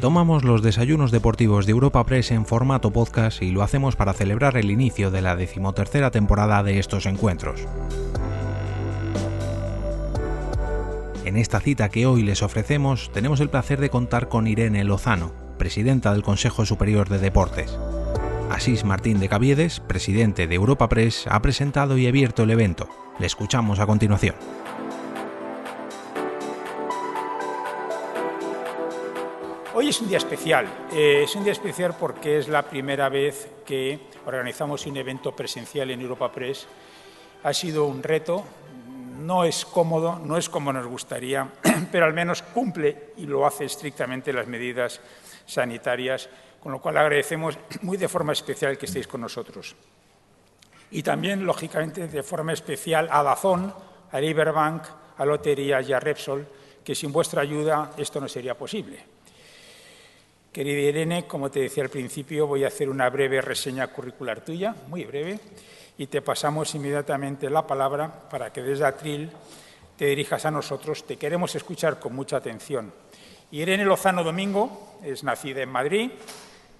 Retomamos los desayunos deportivos de Europa Press en formato podcast y lo hacemos para celebrar el inicio de la decimotercera temporada de estos encuentros. En esta cita que hoy les ofrecemos tenemos el placer de contar con Irene Lozano, presidenta del Consejo Superior de Deportes. Asís Martín de Caviedes, presidente de Europa Press, ha presentado y abierto el evento. Le escuchamos a continuación. Hoy es un día especial. Eh, es un día especial porque es la primera vez que organizamos un evento presencial en Europa Press. Ha sido un reto, no es cómodo, no es como nos gustaría, pero al menos cumple y lo hace estrictamente las medidas sanitarias, con lo cual agradecemos muy de forma especial que estéis con nosotros. Y también, lógicamente, de forma especial a Dazón, a Riverbank, a Lotería y a Repsol, que sin vuestra ayuda esto no sería posible. Querida Irene, como te decía al principio, voy a hacer una breve reseña curricular tuya, muy breve, y te pasamos inmediatamente la palabra para que desde Atril te dirijas a nosotros. Te queremos escuchar con mucha atención. Irene Lozano Domingo es nacida en Madrid,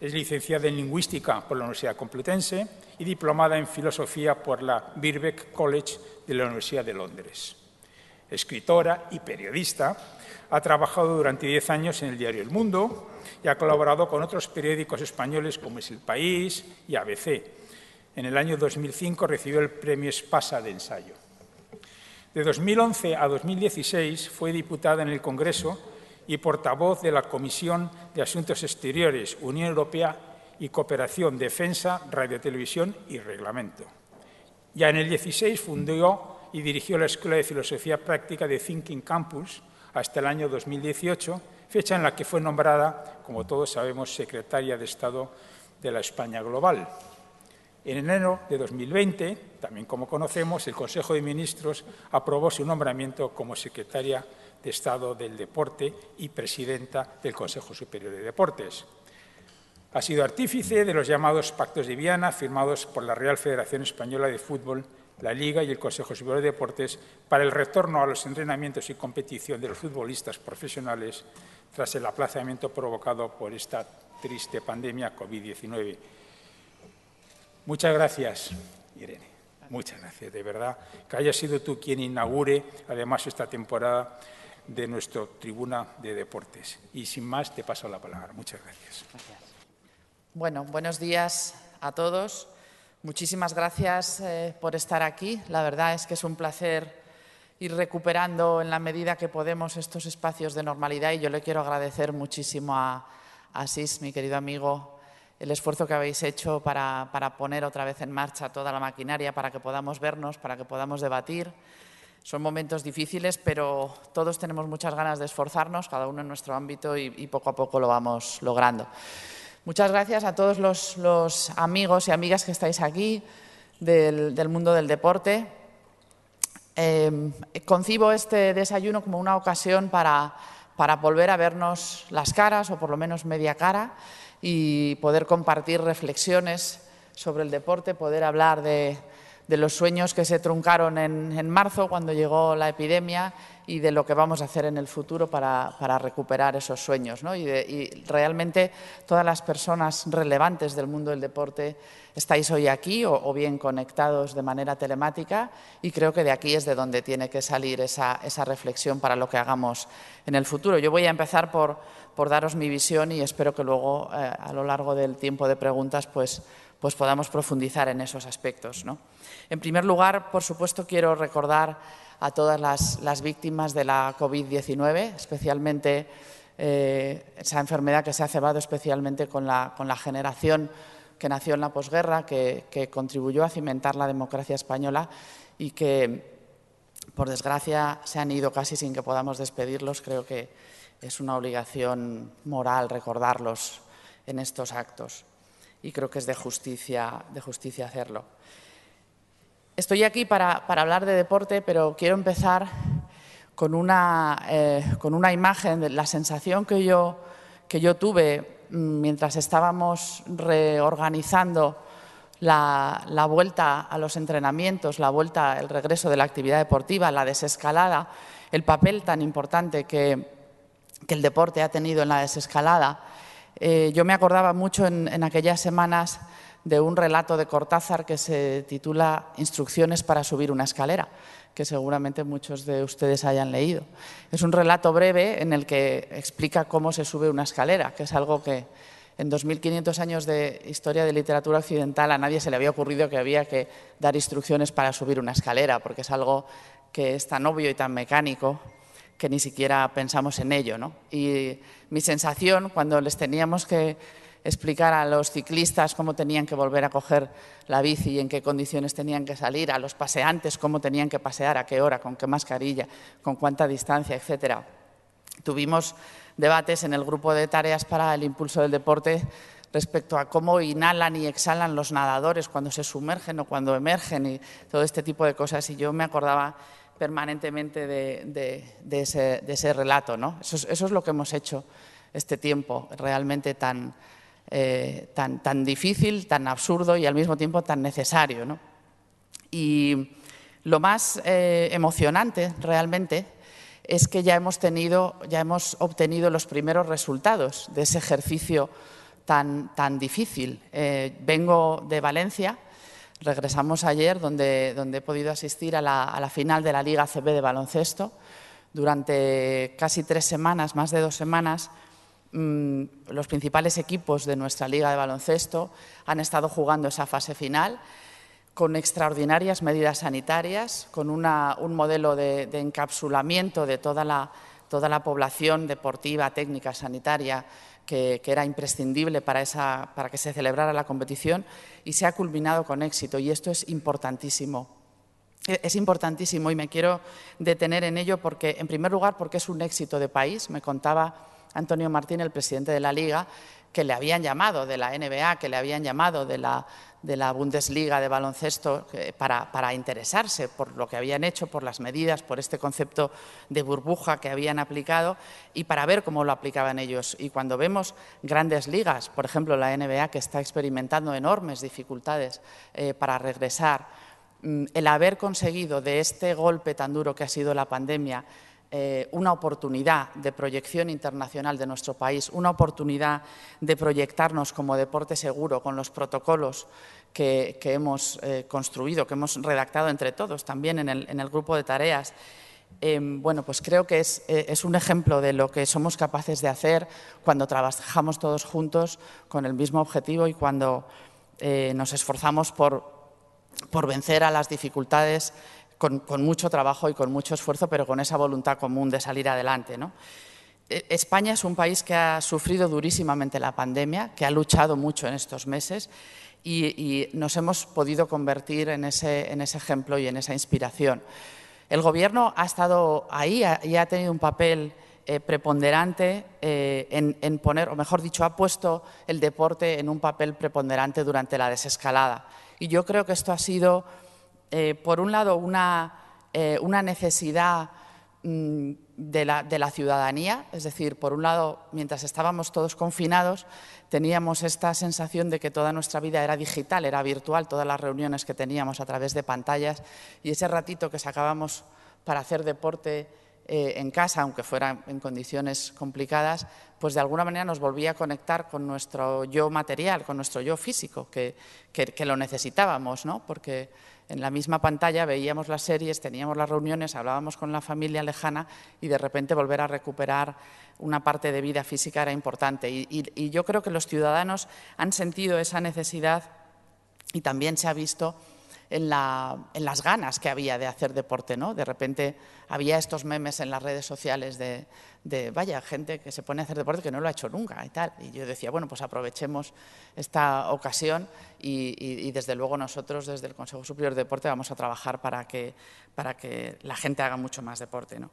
es licenciada en Lingüística por la Universidad Complutense y diplomada en Filosofía por la Birkbeck College de la Universidad de Londres. Escritora y periodista, ha trabajado durante diez años en el diario El Mundo, y ha colaborado con otros periódicos españoles como es El País y ABC. En el año 2005 recibió el Premio Espasa de Ensayo. De 2011 a 2016 fue diputada en el Congreso y portavoz de la Comisión de Asuntos Exteriores, Unión Europea y Cooperación, Defensa, Radiotelevisión y Reglamento. Ya en el 16 fundó y dirigió la Escuela de Filosofía Práctica de Thinking Campus hasta el año 2018 fecha en la que fue nombrada, como todos sabemos, secretaria de Estado de la España Global. En enero de 2020, también como conocemos, el Consejo de Ministros aprobó su nombramiento como secretaria de Estado del Deporte y presidenta del Consejo Superior de Deportes. Ha sido artífice de los llamados Pactos de Viana, firmados por la Real Federación Española de Fútbol, la Liga y el Consejo Superior de Deportes para el retorno a los entrenamientos y competición de los futbolistas profesionales tras el aplazamiento provocado por esta triste pandemia COVID-19. Muchas gracias, Irene. Muchas gracias, de verdad. Que haya sido tú quien inaugure, además, esta temporada de nuestra tribuna de deportes. Y sin más, te paso la palabra. Muchas gracias. gracias. Bueno, buenos días a todos. Muchísimas gracias eh, por estar aquí. La verdad es que es un placer ir recuperando en la medida que podemos estos espacios de normalidad y yo le quiero agradecer muchísimo a Asís, mi querido amigo, el esfuerzo que habéis hecho para, para, poner otra vez en marcha toda la maquinaria, para que podamos vernos, para que podamos debatir. Son momentos difíciles, pero todos tenemos muchas ganas de esforzarnos, cada uno en nuestro ámbito, y, y poco a poco lo vamos logrando. Muchas gracias a todos los, los amigos y amigas que estáis aquí del, del mundo del deporte. Eh, concibo este desayuno como una ocasión para, para, volver a vernos las caras, o por lo menos media cara, y poder compartir reflexiones sobre el deporte, poder hablar de, de los sueños que se truncaron en, en, marzo cuando llegó la epidemia y de lo que vamos a hacer en el futuro para, para recuperar esos sueños. ¿no? Y, de, y, realmente todas las personas relevantes del mundo del deporte estáis hoy aquí o, o, bien conectados de manera telemática y creo que de aquí es de donde tiene que salir esa, esa reflexión para lo que hagamos en el futuro. Yo voy a empezar por, por daros mi visión y espero que luego eh, a lo largo del tiempo de preguntas pues, pues podamos profundizar en esos aspectos. ¿no? En primer lugar, por supuesto, quiero recordar a todas las, víctimas de la COVID-19, especialmente eh, esa enfermedad que se ha cebado especialmente con la, con la generación que nació en la posguerra, que, que, contribuyó a cimentar la democracia española y que, por desgracia, se han ido casi sin que podamos despedirlos. Creo que es una obligación moral recordarlos en estos actos y creo que es de justicia, de justicia hacerlo. Estoy aquí para, hablar de deporte, pero quiero empezar con una, eh, imagen, de la sensación que yo, tuve mientras estábamos reorganizando la, vuelta a los entrenamientos, la vuelta, el regreso de la actividad deportiva, la desescalada, el papel tan importante que, el deporte ha tenido en la desescalada. Eh, yo me acordaba mucho en, aquellas semanas de un relato de Cortázar que se titula Instrucciones para subir una escalera, que seguramente muchos de ustedes hayan leído. Es un relato breve en el que explica cómo se sube una escalera, que es algo que en 2.500 años de historia de literatura occidental a nadie se le había ocurrido que había que dar instrucciones para subir una escalera, porque es algo que es tan obvio y tan mecánico que ni siquiera pensamos en ello. ¿no? Y mi sensación cuando les teníamos que explicar a los ciclistas cómo tenían que volver a coger la bici y en qué condiciones tenían que salir, a los paseantes cómo tenían que pasear, a qué hora, con qué mascarilla, con cuánta distancia, etcétera. Tuvimos debates en el grupo de tareas para el impulso del deporte respecto a cómo inhalan y exhalan los nadadores cuando se sumergen o cuando emergen y todo este tipo de cosas. Y yo me acordaba permanentemente de, ese, relato. ¿no? Eso, es, lo que hemos hecho este tiempo, realmente tan, eh, tan, tan, difícil, tan absurdo y al mismo tiempo tan necesario. ¿no? Y lo más eh, emocionante realmente es que ya hemos, tenido, ya hemos obtenido los primeros resultados de ese ejercicio tan, tan difícil. Eh, vengo de Valencia Regresamos ayer, donde, donde he podido asistir a la, final de la Liga CB de baloncesto. Durante casi tres semanas, más de dos semanas, los principales equipos de nuestra Liga de baloncesto han estado jugando esa fase final con extraordinarias medidas sanitarias, con un modelo de, encapsulamiento de toda la, toda la población deportiva, técnica, sanitaria que, era imprescindible para, esa, para que se celebrara la competición y se ha culminado con éxito. Y esto es importantísimo. E, es importantísimo y me quiero detener en ello porque, en primer lugar, porque es un éxito de país. Me contaba Antonio Martín, el presidente de la Liga, que le habían llamado de la NBA, que le habían llamado de la, de la Bundesliga de baloncesto eh, para, para, interesarse por lo que habían hecho, por las medidas, por este concepto de burbuja que habían aplicado y para ver cómo lo aplicaban ellos. Y cuando vemos grandes ligas, por ejemplo la NBA, que está experimentando enormes dificultades eh, para regresar, mm, el haber conseguido de este golpe tan duro que ha sido la pandemia, eh, una oportunidad de proyección internacional de nuestro país, una oportunidad de proyectarnos como deporte seguro con los protocolos que, hemos eh, construido, que hemos redactado entre todos, también en el, grupo de tareas. Em, bueno, pues creo que eh, es, un ejemplo de lo que somos capaces de hacer cuando trabajamos todos juntos con el mismo objetivo y cuando nos esforzamos por, por vencer a las dificultades con, mucho trabajo y con mucho esfuerzo, pero con esa voluntad común de salir adelante. E, España es un país que ha sufrido durísimamente la pandemia, que ha luchado mucho en estos meses y, nos hemos podido convertir en ese, en ese, ejemplo y en esa inspiración. El Gobierno ha estado ahí y ha tenido un papel eh, preponderante eh, en, en, poner, o mejor dicho, ha puesto el deporte en un papel preponderante durante la desescalada. Y yo creo que esto ha sido eh, por un lado, una, eh, necesidad mm, de, la, ciudadanía, es decir, por un lado, mientras estábamos todos confinados, teníamos esta sensación de que toda nuestra vida era digital, era virtual, todas las reuniones que teníamos a través de pantallas y ese ratito que sacábamos para hacer deporte eh, en casa, aunque fuera en condiciones complicadas, pues de alguna manera nos volvía a conectar con nuestro yo material, con nuestro yo físico, que, que lo necesitábamos, ¿no? porque en la misma pantalla veíamos las series, teníamos las reuniones, hablábamos con la familia lejana y de repente volver a recuperar una parte de vida física era importante. Y, yo creo que los ciudadanos han sentido esa necesidad y también se ha visto en, las ganas que había de hacer deporte. ¿no? De repente había estos memes en las redes sociales de, vaya, gente que se pone a hacer deporte que no lo ha hecho nunca y tal. Y yo decía, bueno, pues aprovechemos esta ocasión y, desde luego nosotros desde el Consejo Superior de Deporte vamos a trabajar para que, para que la gente haga mucho más deporte. ¿no?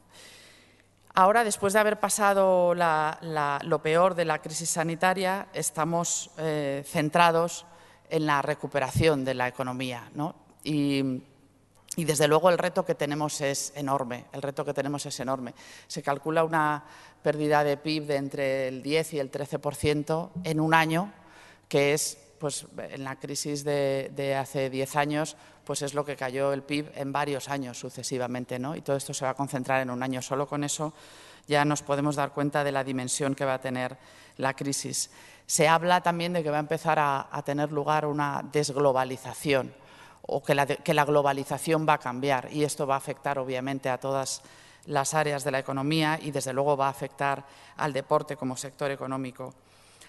Ahora, después de haber pasado lo peor de la crisis sanitaria, estamos eh, centrados en la recuperación de la economía. ¿no? Y, desde luego el reto que tenemos es enorme, el reto que tenemos es enorme. Se calcula una pérdida de PIB de entre el 10 y el 13% en un año, que es, pues en la crisis de, hace 10 años, pues es lo que cayó el PIB en varios años sucesivamente, ¿no? Y todo esto se va a concentrar en un año. Solo con eso ya nos podemos dar cuenta de la dimensión que va a tener la crisis. Se habla también de que va a empezar a, tener lugar una desglobalización o que la, globalización va a cambiar y esto va a afectar obviamente a todas las áreas de la economía y desde luego va a afectar al deporte como sector económico.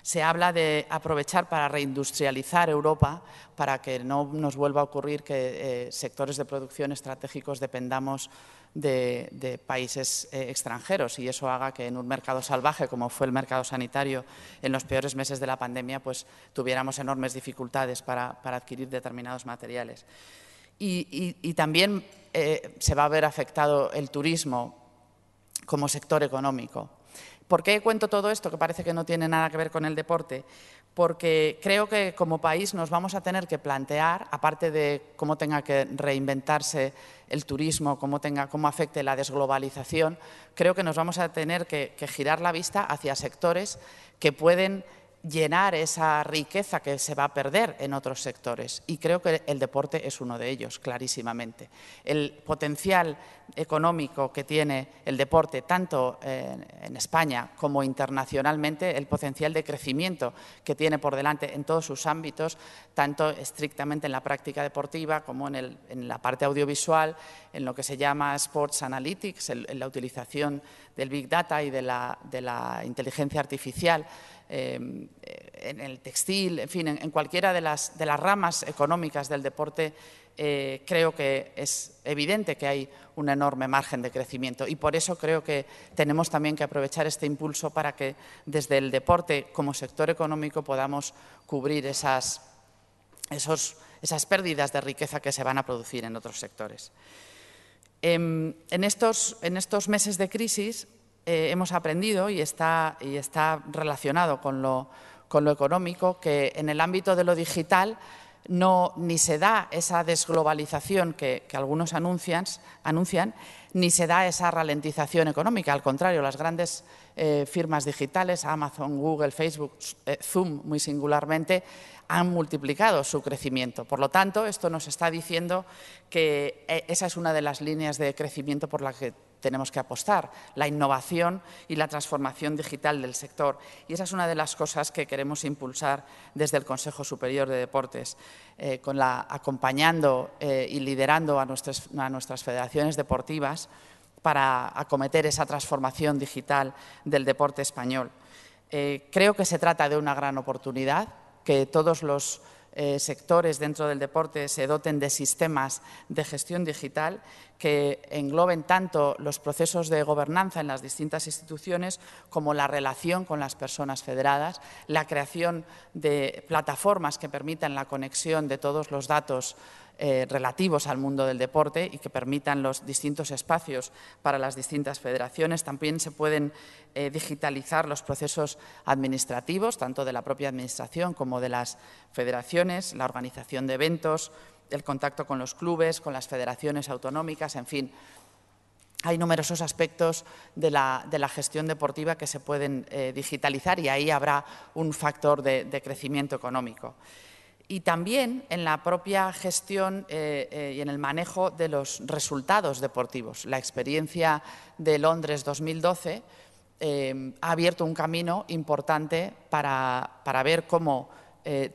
Se habla de aprovechar para reindustrializar Europa para que no nos vuelva a ocurrir que eh, sectores de producción estratégicos dependamos de, países eh, extranjeros y eso haga que en un mercado salvaje, como fue el mercado sanitario en los peores meses de la pandemia, pues tuviéramos enormes dificultades para, adquirir determinados materiales. Y, también eh, se va a ver afectado el turismo como sector económico. ¿Por qué cuento todo esto, que parece que no tiene nada que ver con el deporte? Porque creo que como país nos vamos a tener que plantear, aparte de cómo tenga que reinventarse el turismo, cómo, tenga, cómo afecte la desglobalización, creo que nos vamos a tener que, que girar la vista hacia sectores que pueden llenar esa riqueza que se va a perder en otros sectores. Y creo que el deporte es uno de ellos, clarísimamente. El potencial económico que tiene el deporte, tanto en España como internacionalmente, el potencial de crecimiento que tiene por delante en todos sus ámbitos, tanto estrictamente en la práctica deportiva como en, la parte audiovisual, en lo que se llama Sports Analytics, en la utilización del Big Data y de la inteligencia artificial Em, en el textil, en fin, en, cualquiera de las, ramas económicas del deporte, eh, creo que es evidente que hay un enorme margen de crecimiento y por eso creo que tenemos también que aprovechar este impulso para que desde el deporte como sector económico podamos cubrir esas, esas pérdidas de riqueza que se van a producir en otros sectores. Em, en, estos, en estos meses de crisis eh, hemos aprendido y está, relacionado con lo, con lo económico que en el ámbito de lo digital no, ni se da esa desglobalización que, algunos anuncian, anuncian, ni se da esa ralentización económica. Al contrario, las grandes eh, firmas digitales, Amazon, Google, Facebook, eh, Zoom muy singularmente, han multiplicado su crecimiento. Por lo tanto, esto nos está diciendo que esa es una de las líneas de crecimiento por la que tenemos que apostar, la innovación y la transformación digital del sector. Y esa es una de las cosas que queremos impulsar desde el Consejo Superior de Deportes, eh, acompañando eh, y liderando a nuestras, federaciones deportivas para acometer esa transformación digital del deporte español. Eh, creo que se trata de una gran oportunidad, que todos los sectores dentro del deporte se doten de sistemas de gestión digital que engloben tanto los procesos de gobernanza en las distintas instituciones como la relación con las personas federadas, la creación de plataformas que permitan la conexión de todos los datos eh, relativos al mundo del deporte y que permitan los distintos espacios para las distintas federaciones. También se pueden eh, digitalizar los procesos administrativos, tanto de la propia Administración como de las federaciones, la organización de eventos, el contacto con los clubes, con las federaciones autonómicas, en fin. Hay numerosos aspectos de la, gestión deportiva que se pueden eh, digitalizar y ahí habrá un factor de crecimiento económico y también en la propia gestión eh, eh, y en el manejo de los resultados deportivos. La experiencia de Londres 2012 eh, ha abierto un camino importante para, ver cómo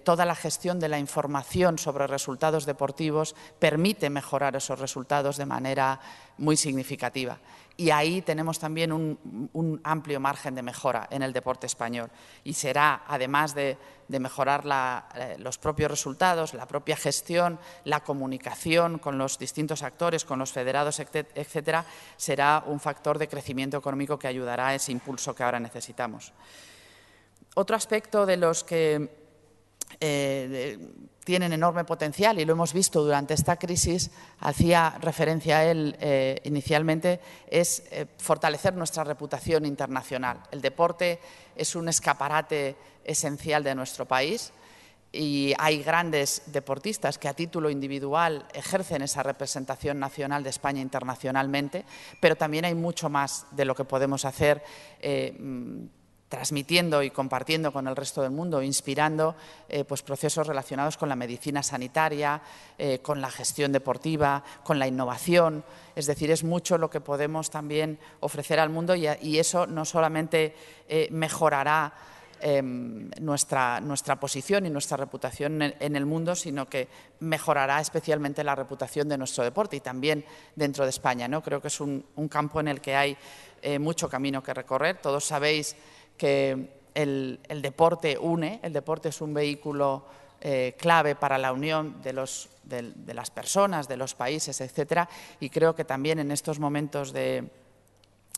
toda la gestión de la información sobre resultados deportivos permite mejorar esos resultados de manera muy significativa y ahí tenemos también un, amplio margen de mejora en el deporte español. Y será, además de, mejorar eh, los propios resultados, la propia gestión, la comunicación con los distintos actores, con los federados, etcétera, será un factor de crecimiento económico que ayudará a ese impulso que ahora necesitamos. Otro aspecto de los que eh, tienen enorme potencial y lo hemos visto durante esta crisis, hacía referencia a él eh, inicialmente, es eh, fortalecer nuestra reputación internacional. El deporte es un escaparate esencial de nuestro país y hay grandes deportistas que a título individual ejercen esa representación nacional de España internacionalmente, pero también hay mucho más de lo que podemos hacer transmitiendo y compartiendo con el resto del mundo, inspirando eh, pues, procesos relacionados con la medicina sanitaria, eh, con la gestión deportiva, con la innovación. Es decir, es mucho lo que podemos también ofrecer al mundo y, eso no solamente eh, mejorará em, nuestra, nuestra, posición y nuestra reputación en, el mundo, sino que mejorará especialmente la reputación de nuestro deporte y también dentro de España. ¿no? Creo que es un, campo en el que hay mucho camino que recorrer. Todos sabéis que el, deporte une, el deporte es un vehículo eh, clave para la unión de, las personas, de los países, etcétera, y creo que también en estos momentos de,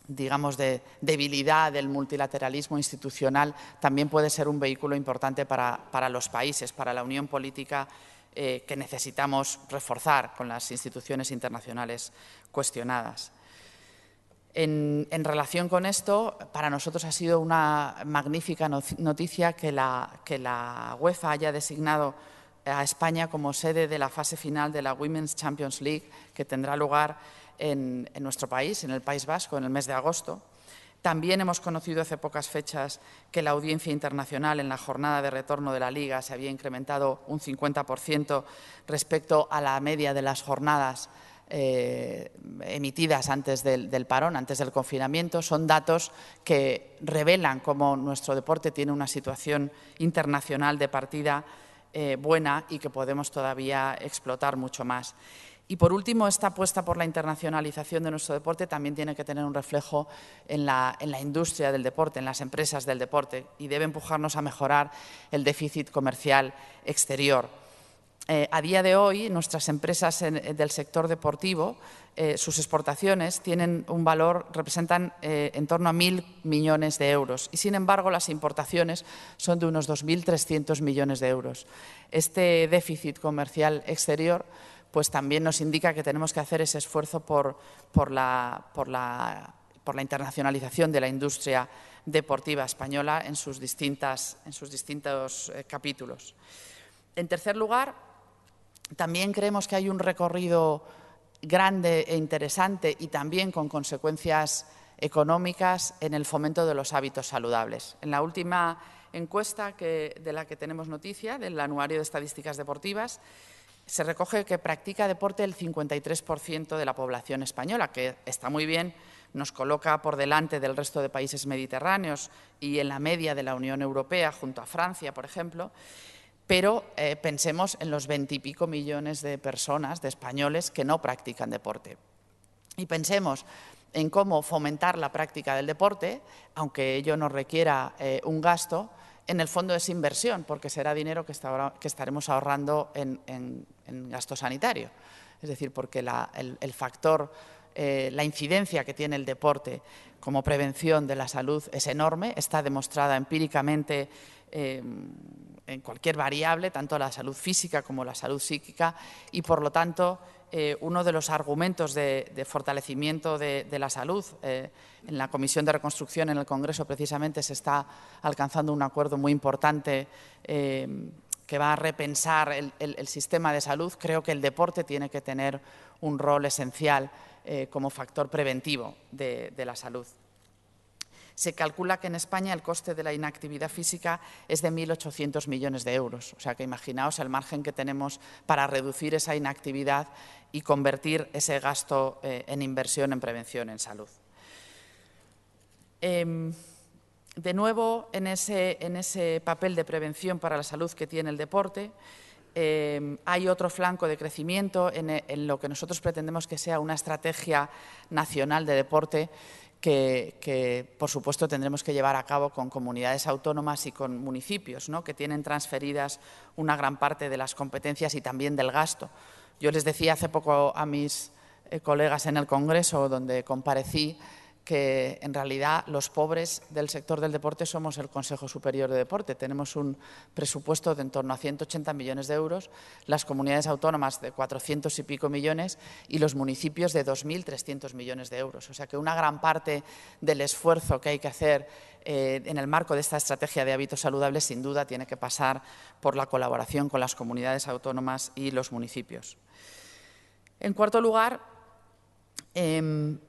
digamos, de debilidad del multilateralismo institucional, también puede ser un vehículo importante para, los países, para la unión política eh, que necesitamos reforzar con las instituciones internacionales cuestionadas. En, relación con esto, para nosotros ha sido una magnífica noticia que la, UEFA haya designado a España como sede de la fase final de la Women's Champions League, que tendrá lugar en, nuestro país, en el País Vasco, en el mes de agosto. También hemos conocido hace pocas fechas que la audiencia internacional en la jornada de retorno de la Liga se había incrementado un 50% respecto a la media de las jornadas eh, emitidas antes del, parón, antes del confinamiento. Son datos que revelan cómo nuestro deporte tiene una situación internacional de partida eh, buena y que podemos todavía explotar mucho más. Y por último, esta apuesta por la internacionalización de nuestro deporte también tiene que tener un reflejo en la, industria del deporte, en las empresas del deporte, y debe empujarnos a mejorar el déficit comercial exterior. Eh, a día de hoy, nuestras empresas del sector deportivo, eh, sus exportaciones tienen un valor, representan eh, en torno a mil millones de euros y, sin embargo, las importaciones son de unos 2.300 millones de euros. Este déficit comercial exterior pues también nos indica que tenemos que hacer ese esfuerzo por, la, internacionalización de la industria deportiva española en sus, distintas, en sus distintos eh, capítulos. En tercer lugar, también creemos que hay un recorrido grande e interesante y también con consecuencias económicas en el fomento de los hábitos saludables. En la última encuesta de la que tenemos noticia, del Anuario de Estadísticas Deportivas, se recoge que practica deporte el 53% de la población española, que está muy bien, nos coloca por delante del resto de países mediterráneos y en la media de la Unión Europea, junto a Francia, por ejemplo. Pero eh, pensemos en los veintipico millones de personas, de españoles, que no practican deporte. Y pensemos en cómo fomentar la práctica del deporte, aunque ello nos requiera eh, un gasto, en el fondo es inversión, porque será dinero que, estaremos ahorrando en, gasto sanitario. Es decir, porque el, factor, eh, la incidencia que tiene el deporte como prevención de la salud es enorme, está demostrada empíricamente eh, en cualquier variable, tanto la salud física como la salud psíquica, y por lo tanto eh, uno de los argumentos de, fortalecimiento de, la salud. Eh, en la Comisión de Reconstrucción en el Congreso precisamente se está alcanzando un acuerdo muy importante eh, que va a repensar el, sistema de salud. Creo que el deporte tiene que tener un rol esencial como factor preventivo de la salud. Se calcula que en España el coste de la inactividad física es de 1.800 millones de euros. O sea que imaginaos el margen que tenemos para reducir esa inactividad y convertir ese gasto eh, en inversión en prevención en salud. Em, de nuevo, en ese, papel de prevención para la salud que tiene el deporte, em, hay otro flanco de crecimiento en, lo que nosotros pretendemos que sea una estrategia nacional de deporte que, por supuesto, tendremos que llevar a cabo con comunidades autónomas y con municipios, que tienen transferidas una gran parte de las competencias y también del gasto. Yo les decía hace poco a mis eh, colegas en el Congreso, donde comparecí, que en realidad los pobres del sector del deporte somos el Consejo Superior de Deporte. Tenemos un presupuesto de en torno a 180 millones de euros, las comunidades autónomas de 400 y pico millones y los municipios de 2.300 millones de euros. O sea que una gran parte del esfuerzo que hay que hacer eh, en el marco de esta estrategia de hábitos saludables sin duda tiene que pasar por la colaboración con las comunidades autónomas y los municipios. En cuarto lugar, em,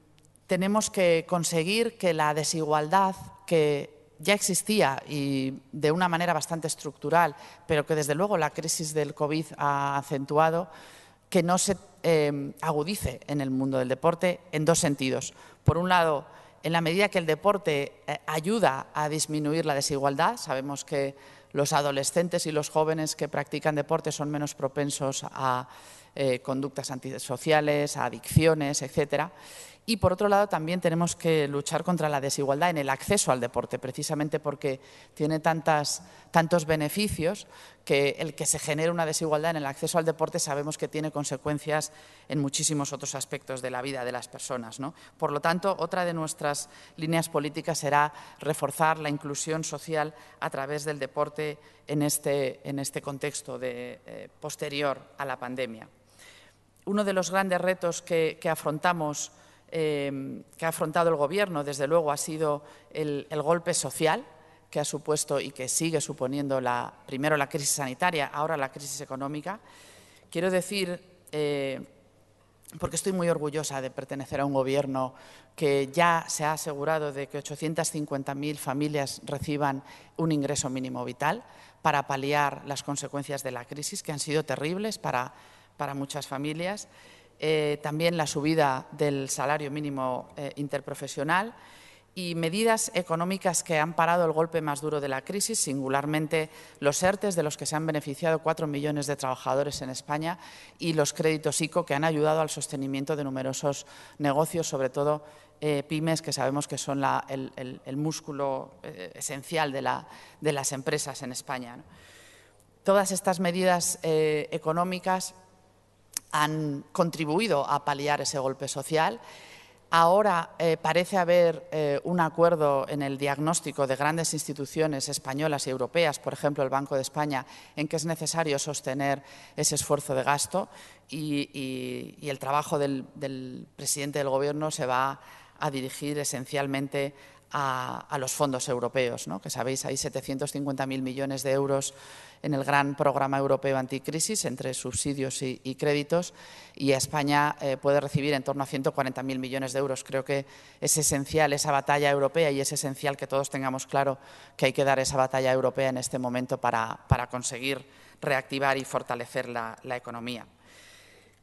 tenemos que conseguir que la desigualdad que ya existía y de una manera bastante estructural, pero que desde luego la crisis del COVID ha acentuado, que no se eh, agudice en el mundo del deporte en dos sentidos. Por un lado, en la medida que el deporte eh, ayuda a disminuir la desigualdad. Sabemos que los adolescentes y los jóvenes que practican deporte son menos propensos a eh, conductas antisociales, a adicciones, etcétera. Y por otro lado, también tenemos que luchar contra la desigualdad en el acceso al deporte, precisamente porque tiene tantas, tantos beneficios que el que se genere una desigualdad en el acceso al deporte sabemos que tiene consecuencias en muchísimos otros aspectos de la vida de las personas. ¿no? Por lo tanto, otra de nuestras líneas políticas será reforzar la inclusión social a través del deporte en este, en este contexto eh, posterior a la pandemia. Uno de los grandes retos que afrontamos eh, que ha afrontado el Gobierno, desde luego, ha sido el, golpe social que ha supuesto y que sigue suponiendo la, primero la crisis sanitaria, ahora la crisis económica. Quiero decir, eh, porque estoy muy orgullosa de pertenecer a un Gobierno que ya se ha asegurado de que 850.000 familias reciban un ingreso mínimo vital para paliar las consecuencias de la crisis, que han sido terribles para, para muchas familias. Eh, también la subida del salario mínimo eh, interprofesional y medidas económicas que han parado el golpe más duro de la crisis, singularmente los ERTES, de los que se han beneficiado cuatro millones de trabajadores en España, y los créditos ICO, que han ayudado al sostenimiento de numerosos negocios, sobre todo eh, pymes, que sabemos que son el, músculo esencial de, las empresas en España. Todas estas medidas económicas han contribuido a paliar ese golpe social. Ahora eh, parece haber eh, un acuerdo en el diagnóstico de grandes instituciones españolas y europeas, por ejemplo el Banco de España, en que es necesario sostener ese esfuerzo de gasto y, el trabajo del, del, presidente del Gobierno se va a dirigir esencialmente a, los fondos europeos, ¿no? que sabéis, hay 750.000 millones de euros en el gran programa europeo anticrisis entre subsidios y, créditos y España eh, puede recibir en torno a 140.000 millones de euros. Creo que es esencial esa batalla europea y es esencial que todos tengamos claro que hay que dar esa batalla europea en este momento para, conseguir reactivar y fortalecer la, economía.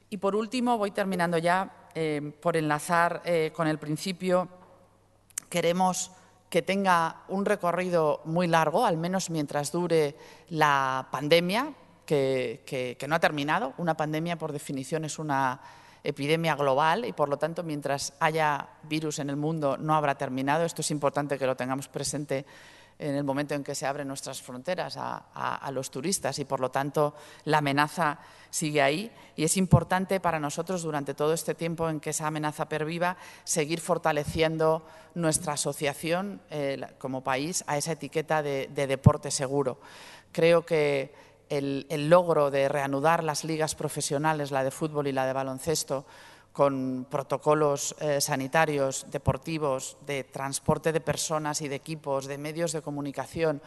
Y por último, voy terminando ya eh, por enlazar eh, con el principio queremos que tenga un recorrido muy largo, al menos mientras dure la pandemia, que, no ha terminado. Una pandemia, por definición, es una epidemia global y, por lo tanto, mientras haya virus en el mundo, no habrá terminado. Esto es importante que lo tengamos presente en el momento en que se abren nuestras fronteras a, los turistas y, por lo tanto, la amenaza sigue ahí. Y es importante para nosotros, durante todo este tiempo en que esa amenaza perviva, seguir fortaleciendo nuestra asociación eh, como país a esa etiqueta de, deporte seguro. Creo que el logro de reanudar las ligas profesionales, la de fútbol y la de baloncesto, con protocolos eh, sanitarios, deportivos, de transporte de personas y de equipos, de medios de comunicación,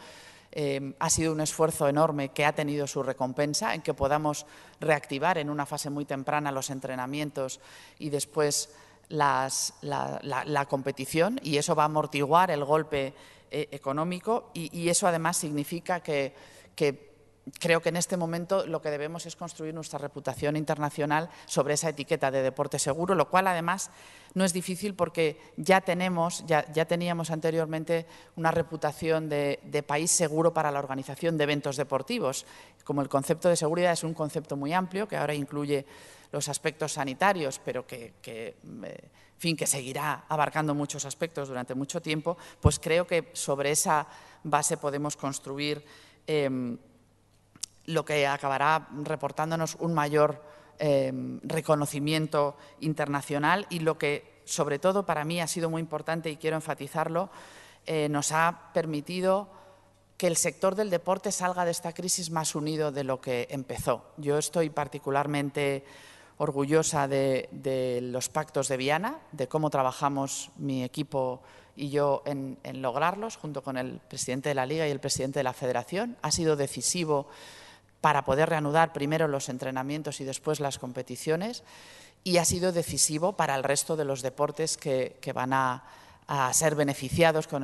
eh, ha sido un esfuerzo enorme que ha tenido su recompensa en que podamos reactivar en una fase muy temprana los entrenamientos y después la, competición. Y eso va a amortiguar el golpe eh, económico y, eso además significa que creo que en este momento lo que debemos es construir nuestra reputación internacional sobre esa etiqueta de deporte seguro, lo cual además no es difícil porque ya tenemos, ya, teníamos anteriormente una reputación de, país seguro para la organización de eventos deportivos. Como el concepto de seguridad es un concepto muy amplio que ahora incluye los aspectos sanitarios, pero que, eh, fin, que seguirá abarcando muchos aspectos durante mucho tiempo, pues creo que sobre esa base podemos construir em, lo que acabará reportándonos un mayor eh, reconocimiento internacional y lo que, sobre todo, para mí ha sido muy importante y quiero enfatizarlo, eh, nos ha permitido que el sector del deporte salga de esta crisis más unido de lo que empezó. Yo estoy particularmente orgullosa de, los pactos de Viana, de cómo trabajamos mi equipo y yo en, en, lograrlos, junto con el presidente de la Liga y el presidente de la Federación. Ha sido decisivo para poder reanudar primero los entrenamientos y después las competiciones y ha sido decisivo para el resto de los deportes que, van a, ser beneficiados con,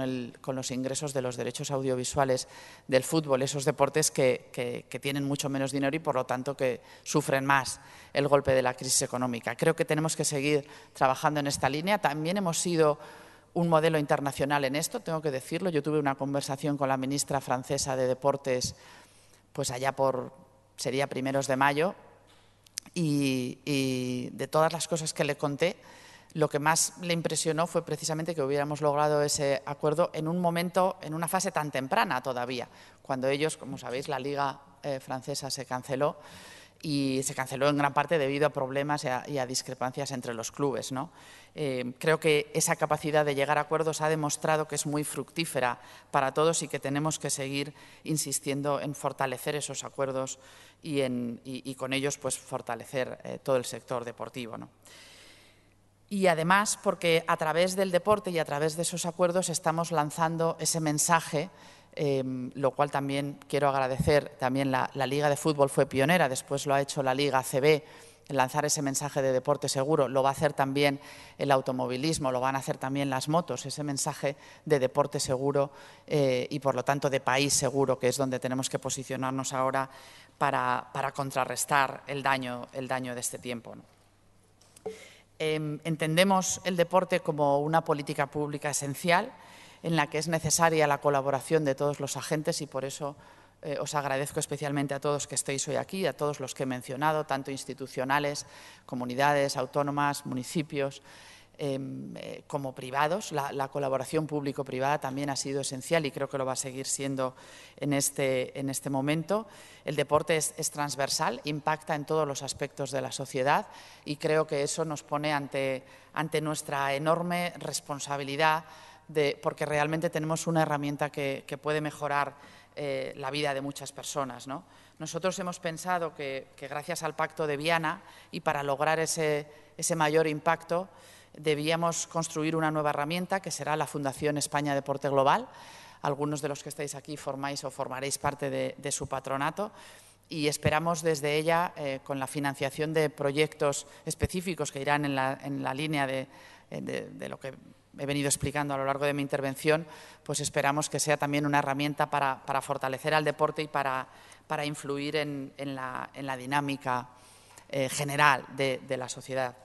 los ingresos de los derechos audiovisuales del fútbol, esos deportes que, tienen mucho menos dinero y por lo tanto que sufren más el golpe de la crisis económica. Creo que tenemos que seguir trabajando en esta línea. También hemos sido un modelo internacional en esto, tengo que decirlo. Yo tuve una conversación con la ministra francesa de Deportes, pues allá por, sería primeros de mayo, y, de todas las cosas que le conté, lo que más le impresionó fue precisamente que hubiéramos logrado ese acuerdo en un momento, en una fase tan temprana todavía, cuando ellos, como sabéis, la Liga eh, Francesa se canceló y se canceló en gran parte debido a problemas y a, discrepancias entre los clubes. Eh, creo que esa capacidad de llegar a acuerdos ha demostrado que es muy fructífera para todos y que tenemos que seguir insistiendo en fortalecer esos acuerdos y, con ellos pues, fortalecer eh, todo el sector deportivo. Y además porque a través del deporte y a través de esos acuerdos estamos lanzando ese mensaje Em, lo cual también quiero agradecer. También la, Liga de Fútbol fue pionera, después lo ha hecho la Liga CB lanzar ese mensaje de deporte seguro. Lo va a hacer también el automovilismo, lo van a hacer también las motos, ese mensaje de deporte seguro eh, y, por lo tanto, de país seguro, que es donde tenemos que posicionarnos ahora para, contrarrestar el daño, el daño de este tiempo. Em, entendemos el deporte como una política pública esencial en la que es necesaria la colaboración de todos los agentes y por eso eh, os agradezco especialmente a todos que estéis hoy aquí, a todos los que he mencionado, tanto institucionales, comunidades autónomas, municipios, em, eh, como privados. La, colaboración público-privada también ha sido esencial y creo que lo va a seguir siendo en este, en este momento. El deporte es, transversal, impacta en todos los aspectos de la sociedad y creo que eso nos pone ante, ante nuestra enorme responsabilidad porque realmente tenemos una herramienta que, puede mejorar eh, la vida de muchas personas. Nosotros hemos pensado que, gracias al Pacto de Viana y para lograr ese, mayor impacto debíamos construir una nueva herramienta que será la Fundación España Deporte Global. Algunos de los que estáis aquí formáis o formaréis parte de, su patronato y esperamos desde ella, eh, con la financiación de proyectos específicos que irán en la, línea de, lo que he venido explicando a lo largo de mi intervención, pues esperamos que sea también una herramienta para, fortalecer al deporte y para, influir en, la, dinámica eh, general de, la sociedad.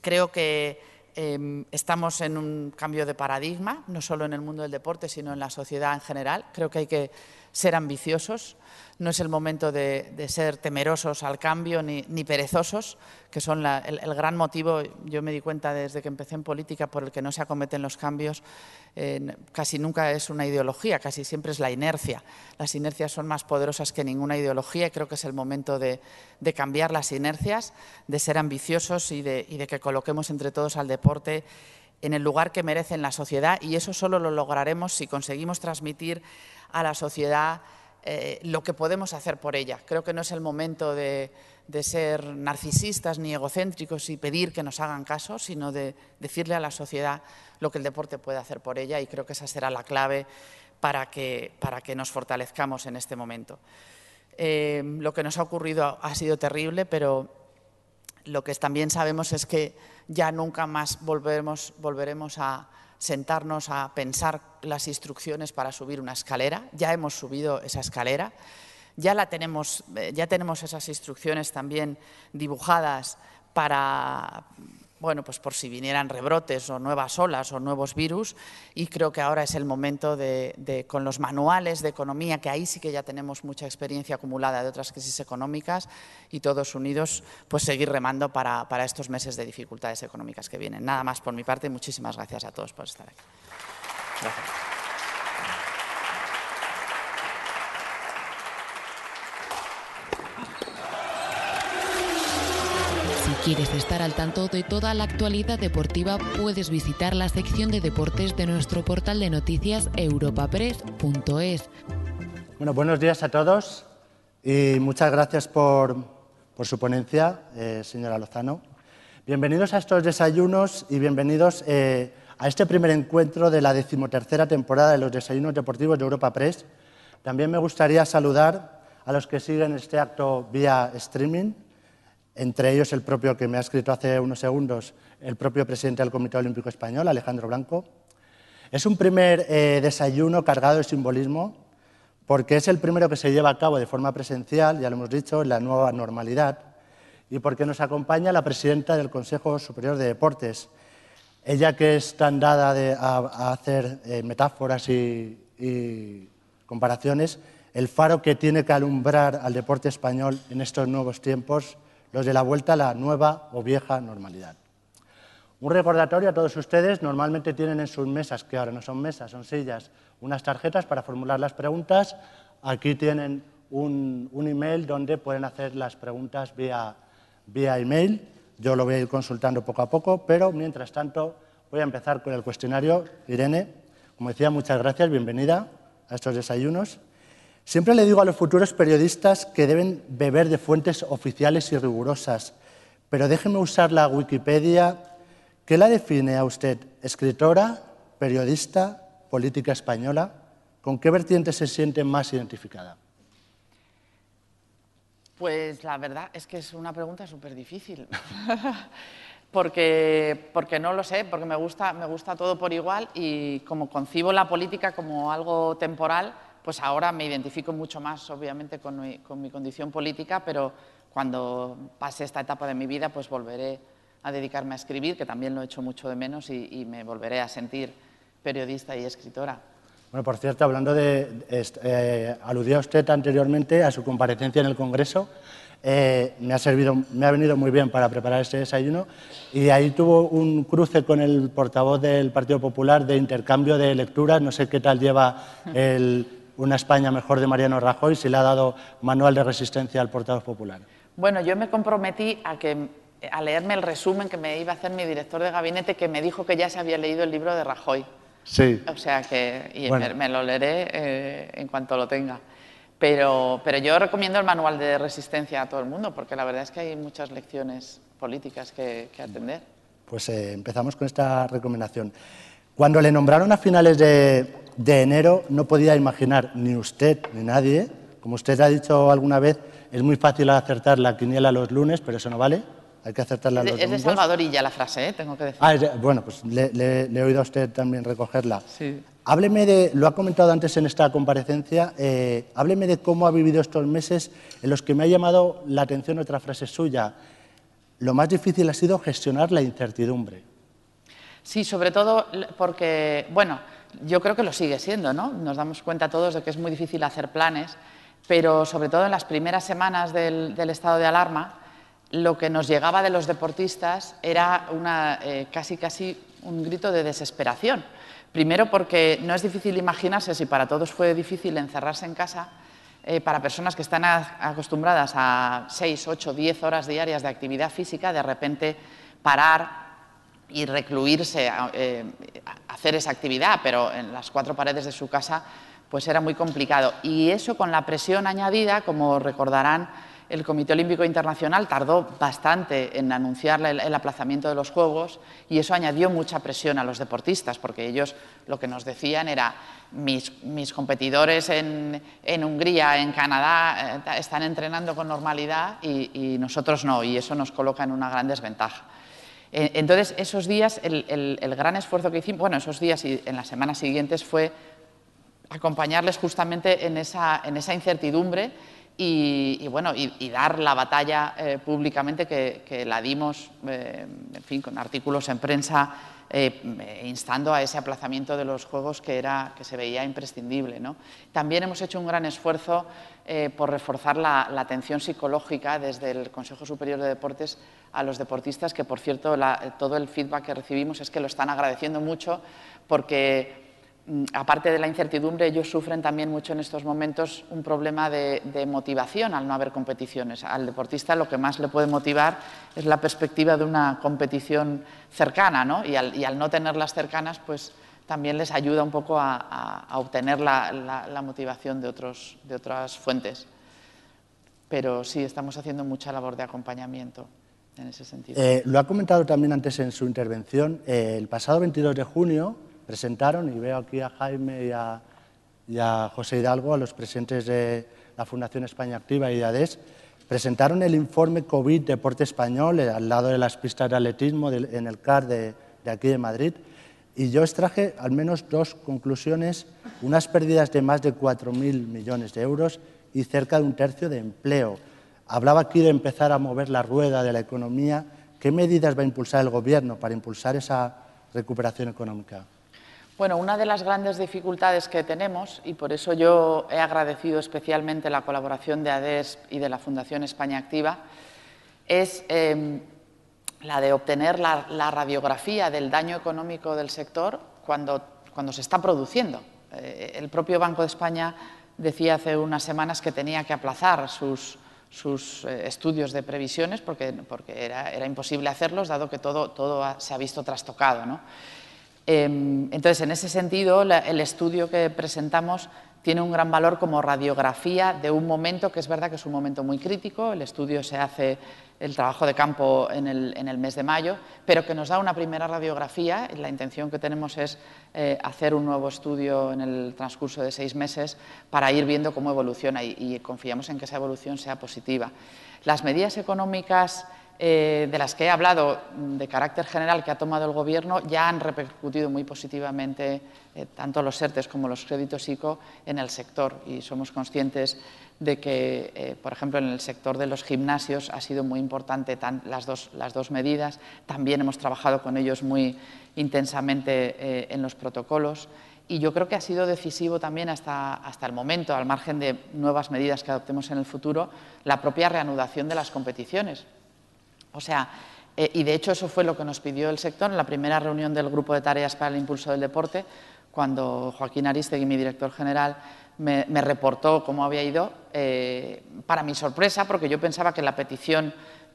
Creo que em, estamos en un cambio de paradigma, no solo en el mundo del deporte, sino en la sociedad en general. Creo que hay que ser ambiciosos, no es el momento de, ser temerosos al cambio ni, perezosos, que son el, gran motivo, yo me di cuenta desde que empecé en política, por el que no se acometen los cambios, casi nunca es una ideología, casi siempre es la inercia. Las inercias son más poderosas que ninguna ideología y creo que es el momento de, cambiar las inercias, de ser ambiciosos y de, que coloquemos entre todos al deporte en el lugar que merece en la sociedad y eso solo lo lograremos si conseguimos transmitir a la sociedad eh, lo que podemos hacer por ella. Creo que no es el momento de, ser narcisistas ni egocéntricos y pedir que nos hagan caso, sino de decirle a la sociedad lo que el deporte puede hacer por ella y creo que esa será la clave para que, para que nos fortalezcamos en este momento. Eh, lo que nos ha ocurrido ha sido terrible, pero lo que también sabemos es que ya nunca más volveremos a, sentarnos a pensar las instrucciones para subir una escalera. Ya hemos subido esa escalera, ya, la tenemos, eh, ya tenemos esas instrucciones también dibujadas para, bueno, pues por si vinieran rebrotes o nuevas olas o nuevos virus y creo que ahora es el momento de, con los manuales de economía, que ahí sí que ya tenemos mucha experiencia acumulada de otras crisis económicas y todos unidos, pues seguir remando para, estos meses de dificultades económicas que vienen. Nada más por mi parte, muchísimas gracias a todos por estar aquí. Quieres estar al tanto de toda la actualidad deportiva, puedes visitar la sección de deportes de nuestro portal de noticias europapress.es. Bueno, buenos días a todos y muchas gracias por, su ponencia, eh, señora Lozano. Bienvenidos a estos desayunos y bienvenidos eh, a este primer encuentro de la decimotercera temporada de los desayunos deportivos de Europa Press. También me gustaría saludar a los que siguen este acto vía streaming entre ellos el propio que me ha escrito hace unos segundos, el propio presidente del Comité Olímpico Español, Alejandro Blanco. Es un primer eh, desayuno cargado de simbolismo porque es el primero que se lleva a cabo de forma presencial, ya lo hemos dicho, en la nueva normalidad, y porque nos acompaña la presidenta del Consejo Superior de Deportes. Ella que es tan dada a, hacer eh, metáforas y, comparaciones, el faro que tiene que alumbrar al deporte español en estos nuevos tiempos, los de la vuelta a la nueva o vieja normalidad. Un recordatorio a todos ustedes, normalmente tienen en sus mesas, que ahora no son mesas, son sillas, unas tarjetas para formular las preguntas. Aquí tienen un, email donde pueden hacer las preguntas vía, vía email. Yo lo voy a ir consultando poco a poco, pero mientras tanto voy a empezar con el cuestionario. Irene, como decía, muchas gracias, bienvenida a estos desayunos. Siempre le digo a los futuros periodistas que deben beber de fuentes oficiales y rigurosas, pero déjeme usar la Wikipedia. ¿Qué la define a usted? ¿Escritora? ¿Periodista? ¿Política española? ¿Con qué vertiente se siente más identificada? Pues la verdad es que es una pregunta súper difícil, porque, porque no lo sé, porque me gusta, me gusta todo por igual y como concibo la política como algo temporal, pues ahora me identifico mucho más, obviamente, con mi, con mi condición política, pero cuando pase esta etapa de mi vida, pues volveré a dedicarme a escribir, que también lo he hecho mucho de menos, y, y me volveré a sentir periodista y escritora. Bueno, por cierto, hablando de, eh, aludía usted anteriormente a su comparecencia en el Congreso. Eh, me, ha servido, me ha venido muy bien para preparar este desayuno y ahí tuvo un cruce con el portavoz del Partido Popular de intercambio de lecturas. No sé qué tal lleva el, Una España mejor de Mariano Rajoy, si le ha dado manual de resistencia al portavoz popular. Bueno, yo me comprometí a, que, a leerme el resumen que me iba a hacer mi director de gabinete, que me dijo que ya se había leído el libro de Rajoy. Sí. O sea que y me, lo leeré eh, en cuanto lo tenga. Pero, pero yo recomiendo el manual de resistencia a todo el mundo, porque la verdad es que hay muchas lecciones políticas que, atender. Pues eh, empezamos con esta recomendación. Cuando le nombraron a finales de, de enero, no podía imaginar ni usted ni nadie, como usted ha dicho alguna vez, es muy fácil acertar la quiniela los lunes, pero eso no vale hay que acertarla los Es de Salvadorilla la frase, ¿eh? tengo que decir. Ah, bueno, pues le, he oído a usted también recogerla. Sí. Hábleme de, lo ha comentado antes en esta comparecencia, eh, hábleme de cómo ha vivido estos meses en los que me ha llamado la atención otra frase suya. Lo más difícil ha sido gestionar la incertidumbre. Sí, sobre todo porque, bueno, yo creo que lo sigue siendo, ¿no? Nos damos cuenta todos de que es muy difícil hacer planes, pero sobre todo en las primeras semanas del estado de alarma, lo que nos llegaba de los deportistas era una, eh, casi, casi un grito de desesperación. Primero porque no es difícil imaginarse, si para todos fue difícil encerrarse en casa, eh, para personas que están acostumbradas a 6, 8, 10 horas diarias de actividad física, de repente parar y recluirse eh, hacer esa actividad, pero en las cuatro paredes de su casa, pues era muy complicado. Y eso con la presión añadida, como recordarán, el Comité Olímpico Internacional tardó bastante en anunciar el, aplazamiento de los Juegos y eso añadió mucha presión a los deportistas, porque ellos lo que nos decían era mis, competidores en, Hungría, en Canadá, eh, están entrenando con normalidad y, nosotros no, y eso nos coloca en una gran desventaja. Eh, entonces, esos días, el, gran esfuerzo que hicimos, bueno, esos días y en las semanas siguientes fue acompañarles justamente en esa, en esa incertidumbre y, bueno, y, dar la batalla eh, públicamente que, la dimos, eh, en fin, con artículos en prensa eh, instando a ese aplazamiento de los Juegos que, era, que se veía imprescindible. ¿no? También hemos hecho un gran esfuerzo por reforzar la, atención psicológica desde el Consejo Superior de Deportes a los deportistas, que por cierto todo el feedback que recibimos es que lo están agradeciendo mucho porque aparte de la incertidumbre, ellos sufren también mucho en estos momentos un problema de, motivación al no haber competiciones. Al deportista lo que más le puede motivar es la perspectiva de una competición cercana, ¿no? Y al, no tenerlas cercanas, pues también les ayuda un poco a, obtener la, motivación de, otros, de otras fuentes. Pero sí, estamos haciendo mucha labor de acompañamiento en ese sentido. Eh, lo ha comentado también antes en su intervención. Eh, el pasado 22 de junio presentaron, y veo aquí a Jaime y a, José Hidalgo, a los presidentes de la Fundación España Activa y de ADES, presentaron el informe COVID Deporte Español eh, al lado de las pistas de atletismo en el CAR de, aquí de Madrid. Y yo extraje al menos dos conclusiones, unas pérdidas de más de 4.000 millones de euros y cerca de un tercio de empleo. Hablaba aquí de empezar a mover la rueda de la economía. ¿Qué medidas va a impulsar el Gobierno para impulsar esa recuperación económica? Bueno, una de las grandes dificultades que tenemos, y por eso yo he agradecido especialmente la colaboración de ADES y de la Fundación España Activa, es em, la de obtener la, radiografía del daño económico del sector cuando, cuando se está produciendo. Eh, el propio Banco de España decía hace unas semanas que tenía que aplazar sus, sus eh, estudios de previsiones porque, porque era, era, imposible hacerlos, dado que todo, todo se ha visto trastocado. ¿no? Em, entonces, en ese sentido, el estudio que presentamos tiene un gran valor como radiografía de un momento que es verdad que es un momento muy crítico. El estudio se hace, el trabajo de campo en el, mes de mayo, pero que nos da una primera radiografía. La intención que tenemos es eh, hacer un nuevo estudio en el transcurso de seis meses para ir viendo cómo evoluciona y confiamos en que esa evolución sea positiva. Las medidas económicas eh, de las que he hablado de carácter general que ha tomado el Gobierno ya han repercutido muy positivamente eh, tanto los ERTES como los créditos ICO en el sector y somos conscientes de que, eh, por ejemplo, en el sector de los gimnasios ha sido muy importante las, dos, las dos medidas. También hemos trabajado con ellos muy intensamente en los protocolos y yo creo que ha sido decisivo también hasta, hasta el momento, al margen de nuevas medidas que adoptemos en el futuro, la propia reanudación de las competiciones. O sea, eh, y de hecho eso fue lo que nos pidió el sector en la primera reunión del Grupo de Tareas para el Impulso del Deporte, cuando Joaquín Aristegui, mi director general, me, reportó cómo había ido, eh, para mi sorpresa, porque yo pensaba que la petición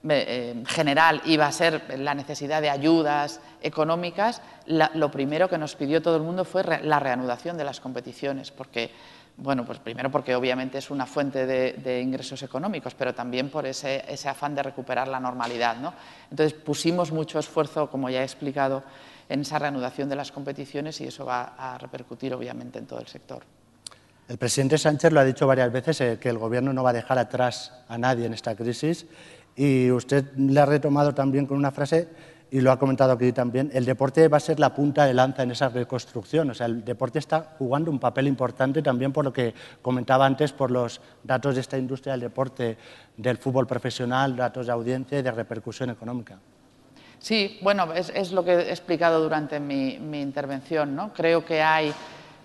eh, general iba a ser la necesidad de ayudas económicas, lo primero que nos pidió todo el mundo fue la reanudación de las competiciones, porque bueno, pues primero porque obviamente es una fuente de, ingresos económicos, pero también por ese, afán de recuperar la normalidad. ¿no? Entonces pusimos mucho esfuerzo, como ya he explicado, en esa reanudación de las competiciones y eso va a repercutir obviamente en todo el sector. El presidente Sánchez lo ha dicho varias veces, eh, que el Gobierno no va a dejar atrás a nadie en esta crisis y usted le ha retomado también con una frase y lo ha comentado aquí también, el deporte va a ser la punta de lanza en esa reconstrucción. O sea, el deporte está jugando un papel importante también por lo que comentaba antes, por los datos de esta industria del deporte, del fútbol profesional, datos de audiencia y de repercusión económica. Sí, bueno, es, lo que he explicado durante mi, intervención. ¿no? Creo que hay,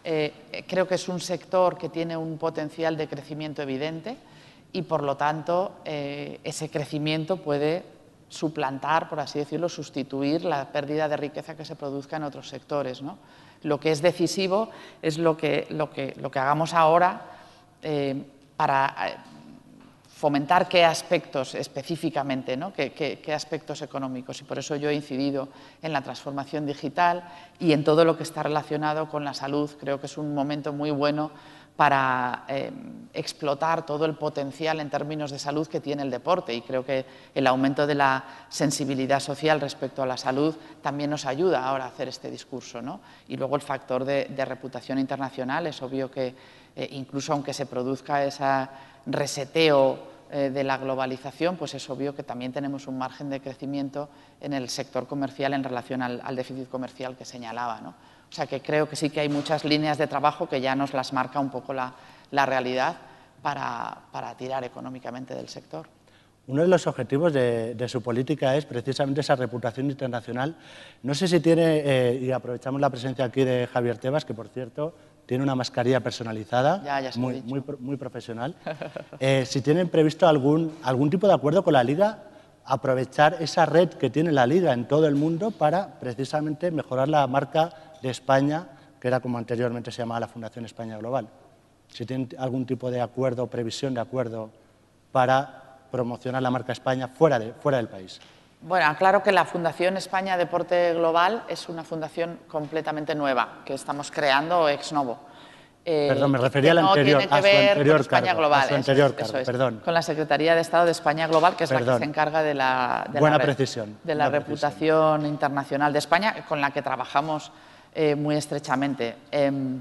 eh, creo que es un sector que tiene un potencial de crecimiento evidente y, por lo tanto, eh, ese crecimiento puede suplantar, por así decirlo, sustituir la pérdida de riqueza que se produzca en otros sectores. Lo que es decisivo es lo que, lo que, lo que hagamos ahora eh, para eh, fomentar qué aspectos específicamente, ¿no? qué, qué, aspectos económicos. Y por eso yo he incidido en la transformación digital y en todo lo que está relacionado con la salud. Creo que es un momento muy bueno para eh, explotar todo el potencial en términos de salud que tiene el deporte y creo que el aumento de la sensibilidad social respecto a la salud también nos ayuda ahora a hacer este discurso. ¿no? Y luego el factor de, reputación internacional, es obvio que eh, incluso aunque se produzca ese reseteo eh, de la globalización, pues es obvio que también tenemos un margen de crecimiento en el sector comercial en relación al, al déficit comercial que señalaba. ¿no? O sea que creo que sí que hay muchas líneas de trabajo que ya nos las marca un poco la, realidad para, tirar económicamente del sector. Uno de los objetivos de, su política es precisamente esa reputación internacional. No sé si tiene, eh, y aprovechamos la presencia aquí de Javier Tebas, que por cierto tiene una mascarilla personalizada, muy, muy, profesional. Eh, si tienen previsto algún, algún tipo de acuerdo con la Liga, aprovechar esa red que tiene la Liga en todo el mundo para precisamente mejorar la marca de España, que era como anteriormente se llamaba la Fundación España Global. Si tienen algún tipo de acuerdo o previsión de acuerdo para promocionar la marca España fuera, de, fuera del país. Bueno, claro que la Fundación España Deporte Global es una fundación completamente nueva que estamos creando ex novo. Eh, perdón, me refería al anterior, a su anterior España Global, a su anterior perdón. Con la Secretaría de Estado de España Global, que es la que se encarga de la, Buena precisión, de la reputación internacional de España, con la que trabajamos eh, muy estrechamente. Em,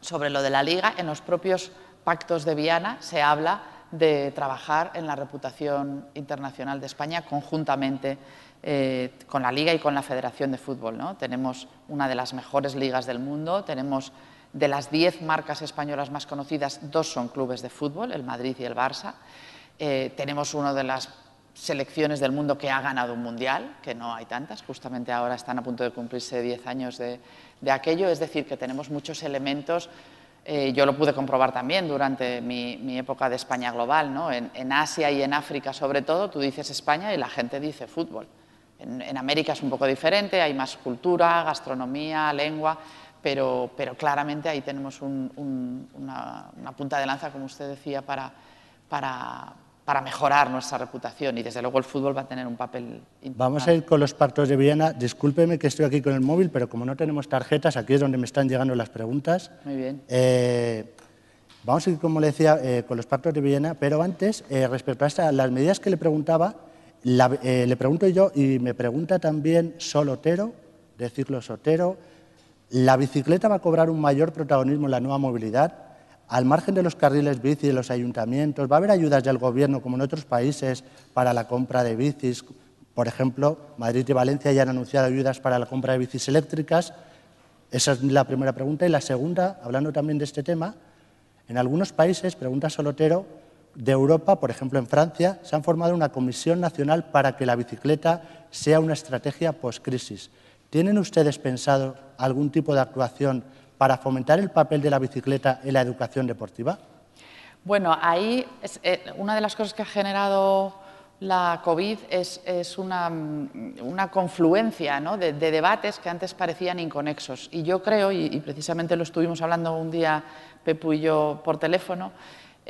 sobre lo de la Liga, en los propios pactos de Viana se habla de trabajar en la reputación internacional de España conjuntamente eh, con la Liga y con la Federación de Fútbol. ¿no? Tenemos una de las mejores ligas del mundo, tenemos de las diez marcas españolas más conocidas, dos son clubes de fútbol, el Madrid y el Barça. Eh, tenemos uno de las selecciones del mundo que ha ganado un mundial, que no hay tantas, justamente ahora están a punto de cumplirse 10 años de, aquello, es decir, que tenemos muchos elementos, eh, yo lo pude comprobar también durante mi, época de España global, ¿no? en, Asia y en África sobre todo, tú dices España y la gente dice fútbol. En, América es un poco diferente, hay más cultura, gastronomía, lengua, pero, pero claramente ahí tenemos una, una, punta de lanza, como usted decía, para, para para mejorar nuestra reputación y desde luego el fútbol va a tener un papel importante. Vamos a ir con los pactos de Viena. Discúlpeme que estoy aquí con el móvil, pero como no tenemos tarjetas, aquí es donde me están llegando las preguntas. Muy bien. Eh, vamos a ir, como le decía, eh, con los pactos de Viena, pero antes, eh, respecto a las medidas que le preguntaba, le pregunto yo y me pregunta también Solotero, decirlo Sotero, ¿la bicicleta va a cobrar un mayor protagonismo en la nueva movilidad? al margen de los carriles bici de los ayuntamientos, ¿va a haber ayudas del Gobierno, como en otros países, para la compra de bicis? Por ejemplo, Madrid y Valencia ya han anunciado ayudas para la compra de bicis eléctricas. Esa es la primera pregunta. Y la segunda, hablando también de este tema, en algunos países, pregunta Solotero, de Europa, por ejemplo en Francia, se han formado una comisión nacional para que la bicicleta sea una estrategia post-crisis. ¿Tienen ustedes pensado algún tipo de actuación para fomentar el papel de la bicicleta en la educación deportiva? Bueno, ahí es, eh, una de las cosas que ha generado la COVID es, una, confluencia de, debates que antes parecían inconexos. Y yo creo, y, precisamente lo estuvimos hablando un día Pepu y yo por teléfono,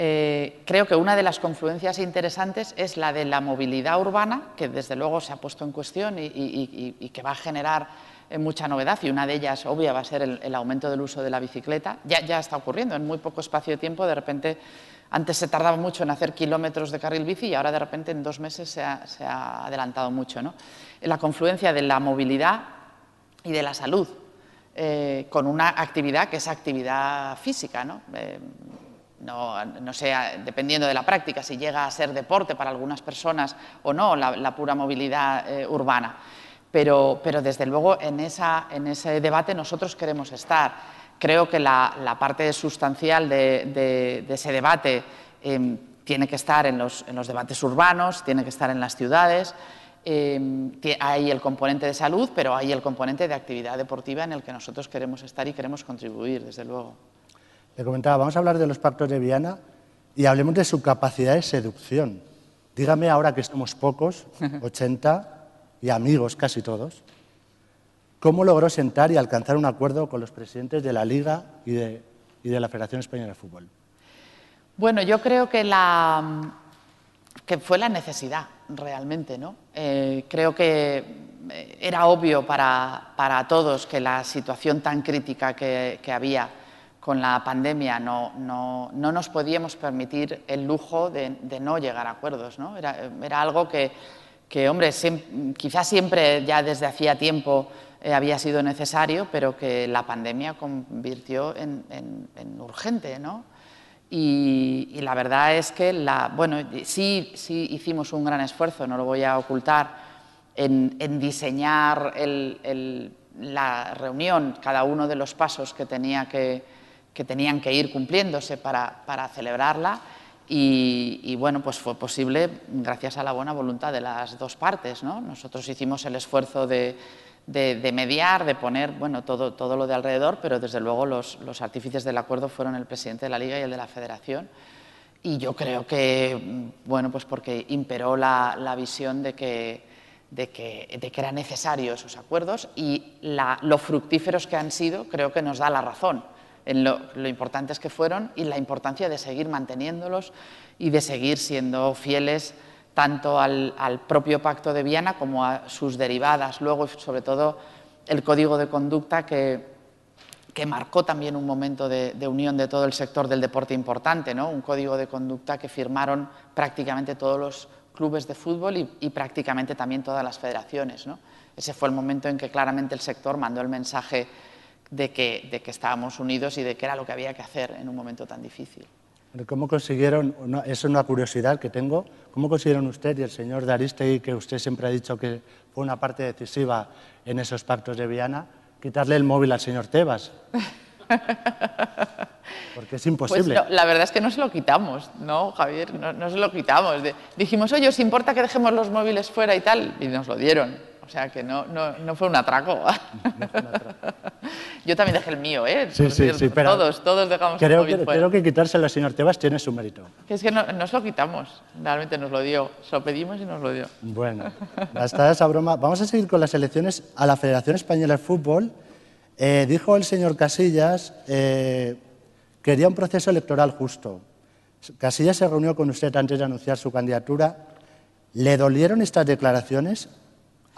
eh, creo que una de las confluencias interesantes es la de la movilidad urbana, que desde luego se ha puesto en cuestión y que va a generar mucha novedad y una de ellas, obvia, va a ser el, aumento del uso de la bicicleta. Ya, está ocurriendo, en muy poco espacio de tiempo, de repente, antes se tardaba mucho en hacer kilómetros de carril bici y ahora de repente en dos meses se ha, adelantado mucho. La confluencia de la movilidad y de la salud, eh, con una actividad que es actividad física, ¿no? Eh, no, no, sea, dependiendo de la práctica, si llega a ser deporte para algunas personas o no, la, pura movilidad eh, urbana pero, desde luego en, ese debate nosotros queremos estar. Creo que la, parte sustancial de, ese debate em, tiene que estar en los, debates urbanos, tiene que estar en las ciudades. Em, hay el componente de salud, pero hay el componente de actividad deportiva en el que nosotros queremos estar y queremos contribuir, desde luego. Le comentaba, vamos a hablar de los pactos de Viana y hablemos de su capacidad de seducción. Dígame ahora que somos pocos, 80, y amigos casi todos, ¿cómo logró sentar y alcanzar un acuerdo con los presidentes de la Liga y de, la Federación Española de Fútbol? Bueno, yo creo que, la, que fue la necesidad realmente. ¿no? Eh, creo que eh, era obvio para, todos que la situación tan crítica que, había con la pandemia no, no, nos podíamos permitir el lujo de, no llegar a acuerdos. ¿no? era algo que que, hombre, quizás siempre ya desde hacía tiempo eh, había sido necesario, pero que la pandemia convirtió en, urgente, ¿no? Y, la verdad es que, la, bueno, sí, sí hicimos un gran esfuerzo, no lo voy a ocultar, en, diseñar la reunión, cada uno de los pasos que, tenía que, que tenían que ir cumpliéndose para, para celebrarla y, bueno, pues fue posible gracias a la buena voluntad de las dos partes. ¿no? Nosotros hicimos el esfuerzo de, mediar, de poner bueno, todo, todo, lo de alrededor, pero desde luego los, los, artífices del acuerdo fueron el presidente de la Liga y el de la Federación. Y yo creo que, bueno, pues porque imperó la, la visión de que, de que, de que, eran necesarios esos acuerdos y la, lo fructíferos que han sido creo que nos da la razón en lo, importantes que fueron y la importancia de seguir manteniéndolos y de seguir siendo fieles tanto al, propio Pacto de Viena como a sus derivadas, luego sobre todo el código de conducta que, que marcó también un momento de, unión de todo el sector del deporte importante, ¿no? un código de conducta que firmaron prácticamente todos los clubes de fútbol y, prácticamente también todas las federaciones. ¿no? Ese fue el momento en que claramente el sector mandó el mensaje de que, de que estábamos unidos y de que era lo que había que hacer en un momento tan difícil. ¿Cómo consiguieron, es una curiosidad que tengo, cómo consiguieron usted y el señor Daristegui, que usted siempre ha dicho que fue una parte decisiva en esos pactos de Viana, quitarle el móvil al señor Tebas? Porque es imposible. Pues la verdad es que no se lo quitamos, ¿no, Javier? No, se lo quitamos. dijimos, oye, ¿os importa que dejemos los móviles fuera y tal? Y nos lo dieron. O sea que no, no, fue un atraco. Yo también dejé el mío, ¿eh? Sí, sí, sí, pero todos, todos dejamos creo el móvil que, fuera. Creo que quitárselo al señor Tebas tiene su mérito. es que no, nos lo quitamos, realmente nos lo dio. Se lo pedimos y nos lo dio. Bueno, hasta esa broma. Vamos a seguir con las elecciones a la Federación Española de Fútbol. Eh, dijo el señor Casillas eh, quería un proceso electoral justo. Casillas se reunió con usted antes de anunciar su candidatura. ¿Le dolieron estas declaraciones?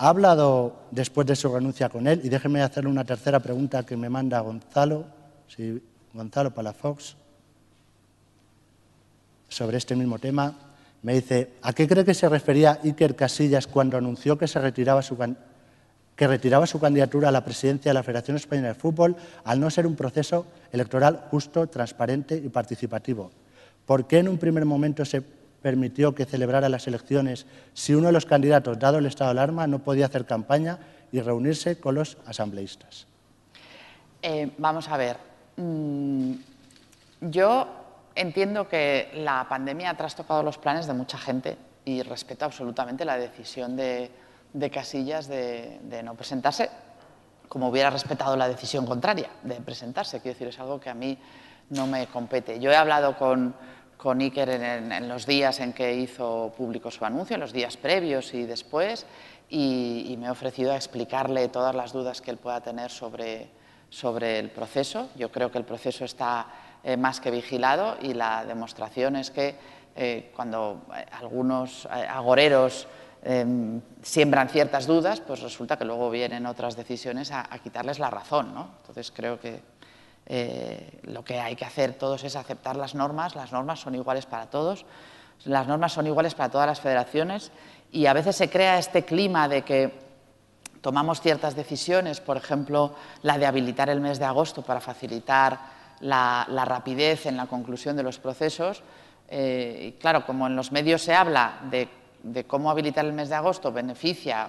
Ha hablado después de su renuncia con él y déjeme hacerle una tercera pregunta que me manda Gonzalo, sí, Gonzalo Palafox, sobre este mismo tema. Me dice, ¿a qué cree que se refería Iker Casillas cuando anunció que, retiraba su candidatura a la presidencia de la Federación Española de Fútbol al no ser un proceso electoral justo, transparente y participativo? ¿Por qué en un primer momento se permitió que celebrara las elecciones si uno de los candidatos, dado el estado de alarma, no podía hacer campaña y reunirse con los asambleístas? Eh, vamos a ver. Mm, yo entiendo que la pandemia ha trastocado los planes de mucha gente y respeto absolutamente la decisión de, Casillas de, de, no presentarse, como hubiera respetado la decisión contraria de presentarse. Quiero decir, es algo que a mí no me compete. Yo he hablado con con Iker en, los días en que hizo público su anuncio, en los días previos y después, y, me he ofrecido a explicarle todas las dudas que él pueda tener sobre, sobre el proceso. Yo creo que el proceso está eh, más que vigilado y la demostración es que eh, cuando eh, algunos agoreros em, siembran ciertas dudas, pues resulta que luego vienen otras decisiones a, a quitarles la razón. ¿no? Entonces creo que eh, lo que hay que hacer todos es aceptar las normas, las normas son iguales para todos, las normas son iguales para todas las federaciones y a veces se crea este clima de que tomamos ciertas decisiones, por ejemplo, la de habilitar el mes de agosto para facilitar la, rapidez en la conclusión de los procesos. Eh, y claro, como en los medios se habla de, de, cómo habilitar el mes de agosto beneficia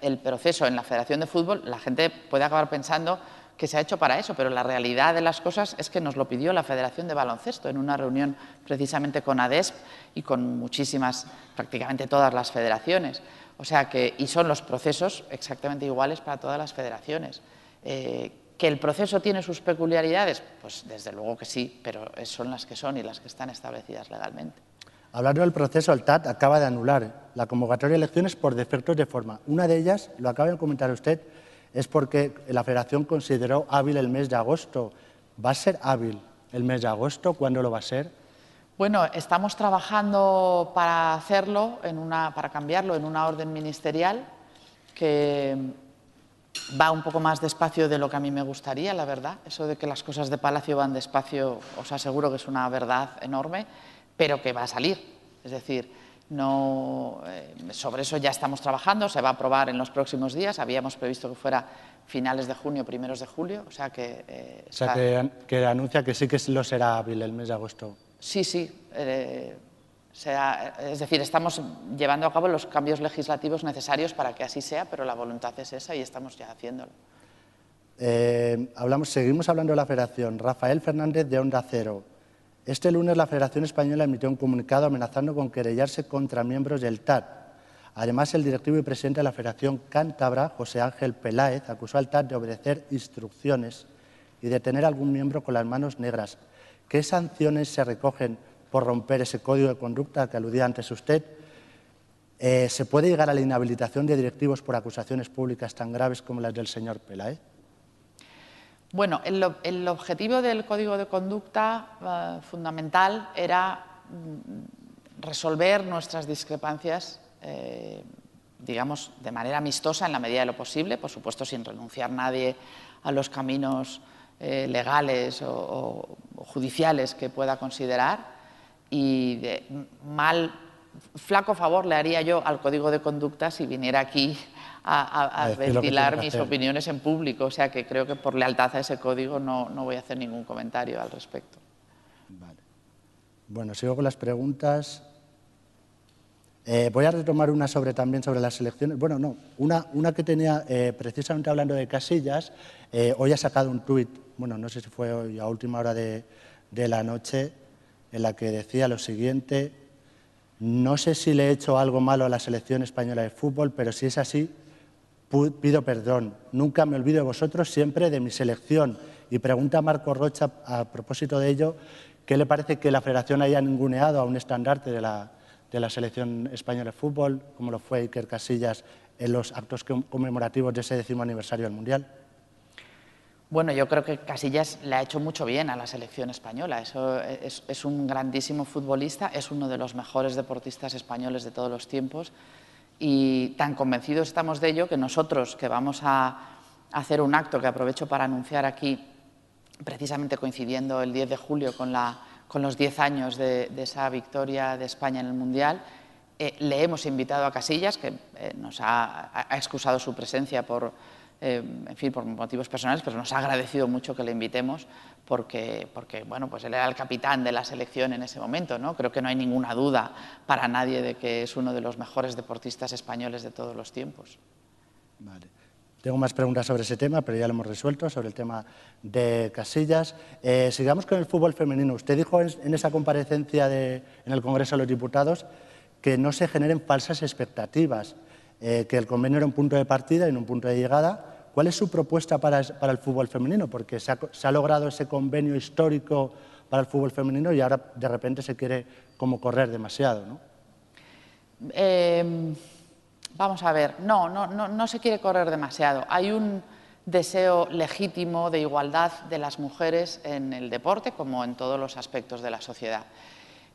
el proceso en la Federación de Fútbol, la gente puede acabar pensando que se ha hecho para eso, pero la realidad de las cosas es que nos lo pidió la Federación de Baloncesto en una reunión precisamente con ADESP y con muchísimas, prácticamente todas las federaciones. O sea que, y son los procesos exactamente iguales para todas las federaciones. Eh, ¿Que el proceso tiene sus peculiaridades? Pues desde luego que sí, pero son las que son y las que están establecidas legalmente. Hablando del proceso, el TAT acaba de anular la convocatoria de elecciones por defectos de forma. Una de ellas, lo acaba de comentar usted, es porque la Federación consideró hábil el mes de agosto. ¿Va a ser hábil el mes de agosto? ¿Cuándo lo va a ser? Bueno, estamos trabajando para hacerlo, para cambiarlo en una orden ministerial que va un poco más despacio de lo que a mí me gustaría, la verdad. Eso de que las cosas de Palacio van despacio, os aseguro que es una verdad enorme, pero que va a salir. Es decir, no, eh, sobre eso ya estamos trabajando, se va a aprobar en los próximos días. Habíamos previsto que fuera finales de junio, primeros de julio. O sea que. Eh, o sea que, anuncia que sí que lo será hábil el mes de agosto. Sí, sí. Eh, es decir, estamos llevando a cabo los cambios legislativos necesarios para que así sea, pero la voluntad es esa y estamos ya haciéndolo. hablamos, seguimos hablando de la federación. Rafael Fernández de Onda Cero. Este lunes la Federación Española emitió un comunicado amenazando con querellarse contra miembros del TAT. Además, el directivo y presidente de la Federación Cántabra, José Ángel Peláez, acusó al TAT de obedecer instrucciones y de tener algún miembro con las manos negras. ¿Qué sanciones se recogen por romper ese código de conducta que aludía antes usted? Eh, ¿Se puede llegar a la inhabilitación de directivos por acusaciones públicas tan graves como las del señor Peláez? Bueno, el, objetivo del código de conducta eh, fundamental era mm, resolver nuestras discrepancias, eh, digamos, de manera amistosa en la medida de lo posible, por supuesto sin renunciar nadie a los caminos eh, legales o, judiciales que pueda considerar. Y de mal, flaco favor le haría yo al código de conducta si viniera aquí a, ventilar mis opiniones en público. O sea que creo que por lealtad a ese código no, no voy a hacer ningún comentario al respecto. Bueno, sigo con las preguntas. Eh, voy a retomar una sobre, también sobre las elecciones. Bueno, no, una, una que tenía, eh, precisamente hablando de Casillas, eh, hoy ha sacado un tuit, bueno, no sé si fue hoy a última hora de, de la noche, en la que decía lo siguiente, no sé si le he hecho algo malo a la selección española de fútbol, pero si es así, pido perdón. Nunca me olvido de vosotros, siempre de mi selección. Y pregunta Marco Rocha, a propósito de ello, ¿qué le parece que la federación haya ninguneado a un estandarte de la, de la selección española de fútbol, como lo fue Iker Casillas en los actos conmemorativos de ese décimo aniversario del Mundial? Bueno, yo creo que Casillas le ha hecho mucho bien a la selección española. Eso es, es, un grandísimo futbolista, es uno de los mejores deportistas españoles de todos los tiempos y tan convencidos estamos de ello que nosotros que vamos a hacer un acto que aprovecho para anunciar aquí, precisamente coincidiendo el 10 de julio con la con los 10 años de, esa victoria de España en el Mundial. Eh, le hemos invitado a Casillas, que eh, nos ha, excusado su presencia por, eh, en fin, por motivos personales, pero nos ha agradecido mucho que le invitemos porque, porque bueno, pues él era el capitán de la selección en ese momento. ¿no? Creo que no hay ninguna duda para nadie de que es uno de los mejores deportistas españoles de todos los tiempos. Vale. Tengo más preguntas sobre ese tema, pero ya lo hemos resuelto, sobre el tema de Casillas. Eh, sigamos con el fútbol femenino. Usted dijo en, esa comparecencia en el Congreso de los Diputados que no se generen falsas expectativas, eh, que el convenio era un punto de partida y no un punto de llegada. ¿Cuál es su propuesta para, el fútbol femenino? Porque se ha, logrado ese convenio histórico para el fútbol femenino y ahora de repente se quiere como correr demasiado, ¿no? Eh, Vamos a ver, no, no, no, se quiere correr demasiado. Hay un deseo legítimo de igualdad de las mujeres en el deporte como en todos los aspectos de la sociedad.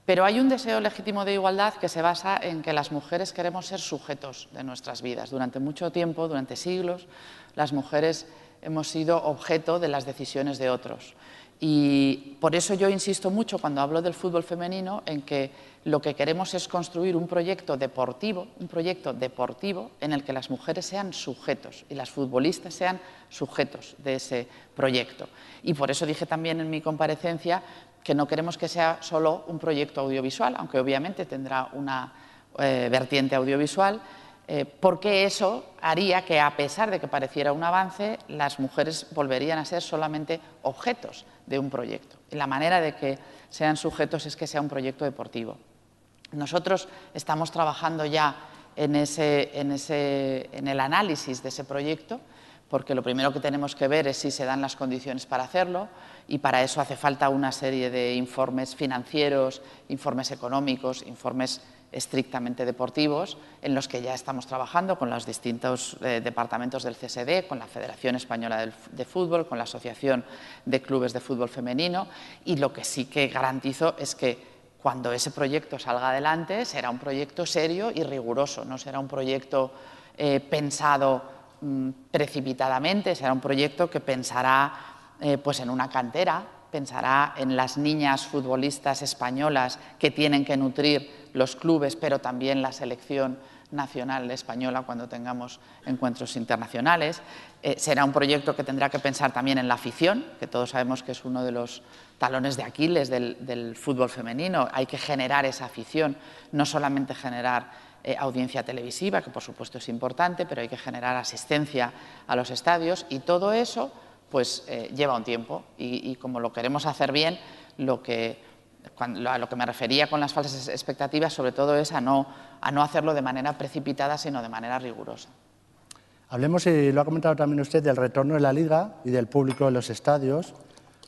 Pero hay un deseo legítimo de igualdad que se basa en que las mujeres queremos ser sujetos de nuestras vidas. Durante mucho tiempo, durante siglos, las mujeres hemos sido objeto de las decisiones de otros. Y por eso yo insisto mucho cuando hablo del fútbol femenino en que lo que queremos es construir un proyecto deportivo, un proyecto deportivo en el que las mujeres sean sujetos y las futbolistas sean sujetos de ese proyecto. Y por eso dije también en mi comparecencia que no queremos que sea solo un proyecto audiovisual, aunque obviamente tendrá una eh, vertiente audiovisual, eh, porque eso haría que, a pesar de que pareciera un avance, las mujeres volverían a ser solamente objetos de un proyecto. Y la manera de que sean sujetos es que sea un proyecto deportivo. Nosotros estamos trabajando ya en, el análisis de ese proyecto, porque lo primero que tenemos que ver es si se dan las condiciones para hacerlo y para eso hace falta una serie de informes financieros, informes económicos, informes estrictamente deportivos, en los que ya estamos trabajando con los distintos eh, departamentos del CSD, con la Federación Española de Fútbol, con la Asociación de Clubes de Fútbol Femenino, y lo que sí que garantizo es que cuando ese proyecto salga adelante será un proyecto serio y riguroso, no será un proyecto eh, pensado mm, precipitadamente, será un proyecto que pensará eh, pues en una cantera, pensará en las niñas futbolistas españolas que tienen que nutrir los clubes, pero también la selección nacional española cuando tengamos encuentros internacionales. Eh, será un proyecto que tendrá que pensar también en la afición, que todos sabemos que es uno de los talones de Aquiles del, fútbol femenino. Hay que generar esa afición, no solamente generar eh, audiencia televisiva, que por supuesto es importante, pero hay que generar asistencia a los estadios y todo eso pues eh, lleva un tiempo y, como lo queremos hacer bien, lo que, a lo que me refería con las falsas expectativas sobre todo es a no, hacerlo de manera precipitada, sino de manera rigurosa. Hablemos, y lo ha comentado también usted, del retorno de la liga y del público en los estadios.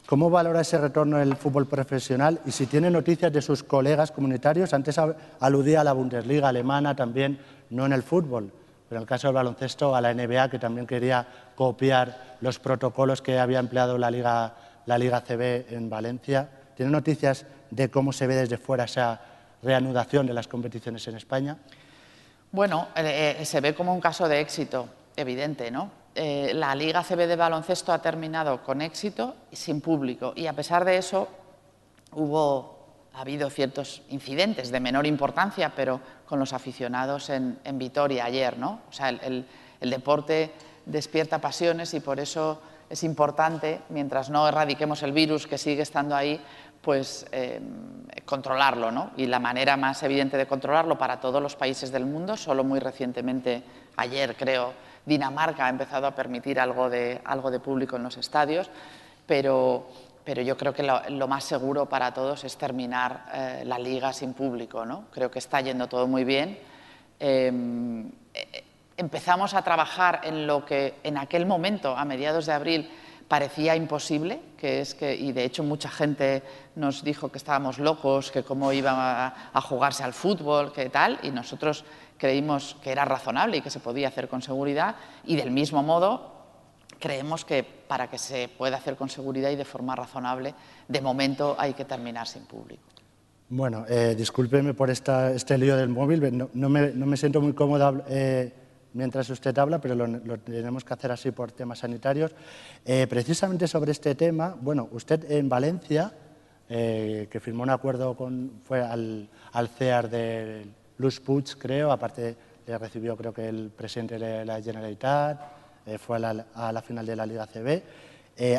¿Cómo valora ese retorno del fútbol profesional y si tiene noticias de sus colegas comunitarios? Antes aludía a la Bundesliga alemana también, no en el fútbol, en el caso del baloncesto a la NBA que también quería copiar los protocolos que había empleado la Liga, la Liga CB en Valencia. ¿Tiene noticias de cómo se ve desde fuera esa reanudación de las competiciones en España? Bueno, eh, eh, se ve como un caso de éxito evidente, ¿no? Eh, la Liga CB de baloncesto ha terminado con éxito y sin público. Y a pesar de eso, hubo, ha habido ciertos incidentes de menor importancia, pero con los aficionados en, Vitoria ayer. ¿no? O sea, el, deporte despierta pasiones y por eso es importante, mientras no erradiquemos el virus que sigue estando ahí, pues em, controlarlo, ¿no? Y la manera más evidente de controlarlo para todos los países del mundo, solo muy recientemente, ayer creo, Dinamarca ha empezado a permitir algo de, algo de público en los estadios, pero, pero yo creo que lo, más seguro para todos es terminar eh, la liga sin público, ¿no? Creo que está yendo todo muy bien. Em, eh, empezamos a trabajar en lo que en aquel momento, a mediados de abril, parecía imposible, que es que, y de hecho mucha gente nos dijo que estábamos locos, que cómo iba a, jugarse al fútbol, que tal, y nosotros creímos que era razonable y que se podía hacer con seguridad, y del mismo modo creemos que para que se pueda hacer con seguridad y de forma razonable, de momento hay que terminar sin público. Bueno, eh, discúlpeme por esta, este lío del móvil, no, me, no me, siento muy cómodo. Eh, mientras usted habla, pero lo, tenemos que hacer así por temas sanitarios. Eh, precisamente sobre este tema, bueno, usted en Valencia, eh, que firmó un acuerdo con, fue al, al CEAR de Luz Puig, creo, aparte le recibió creo que el presidente de la Generalitat, eh, fue a la, final de la Liga CB.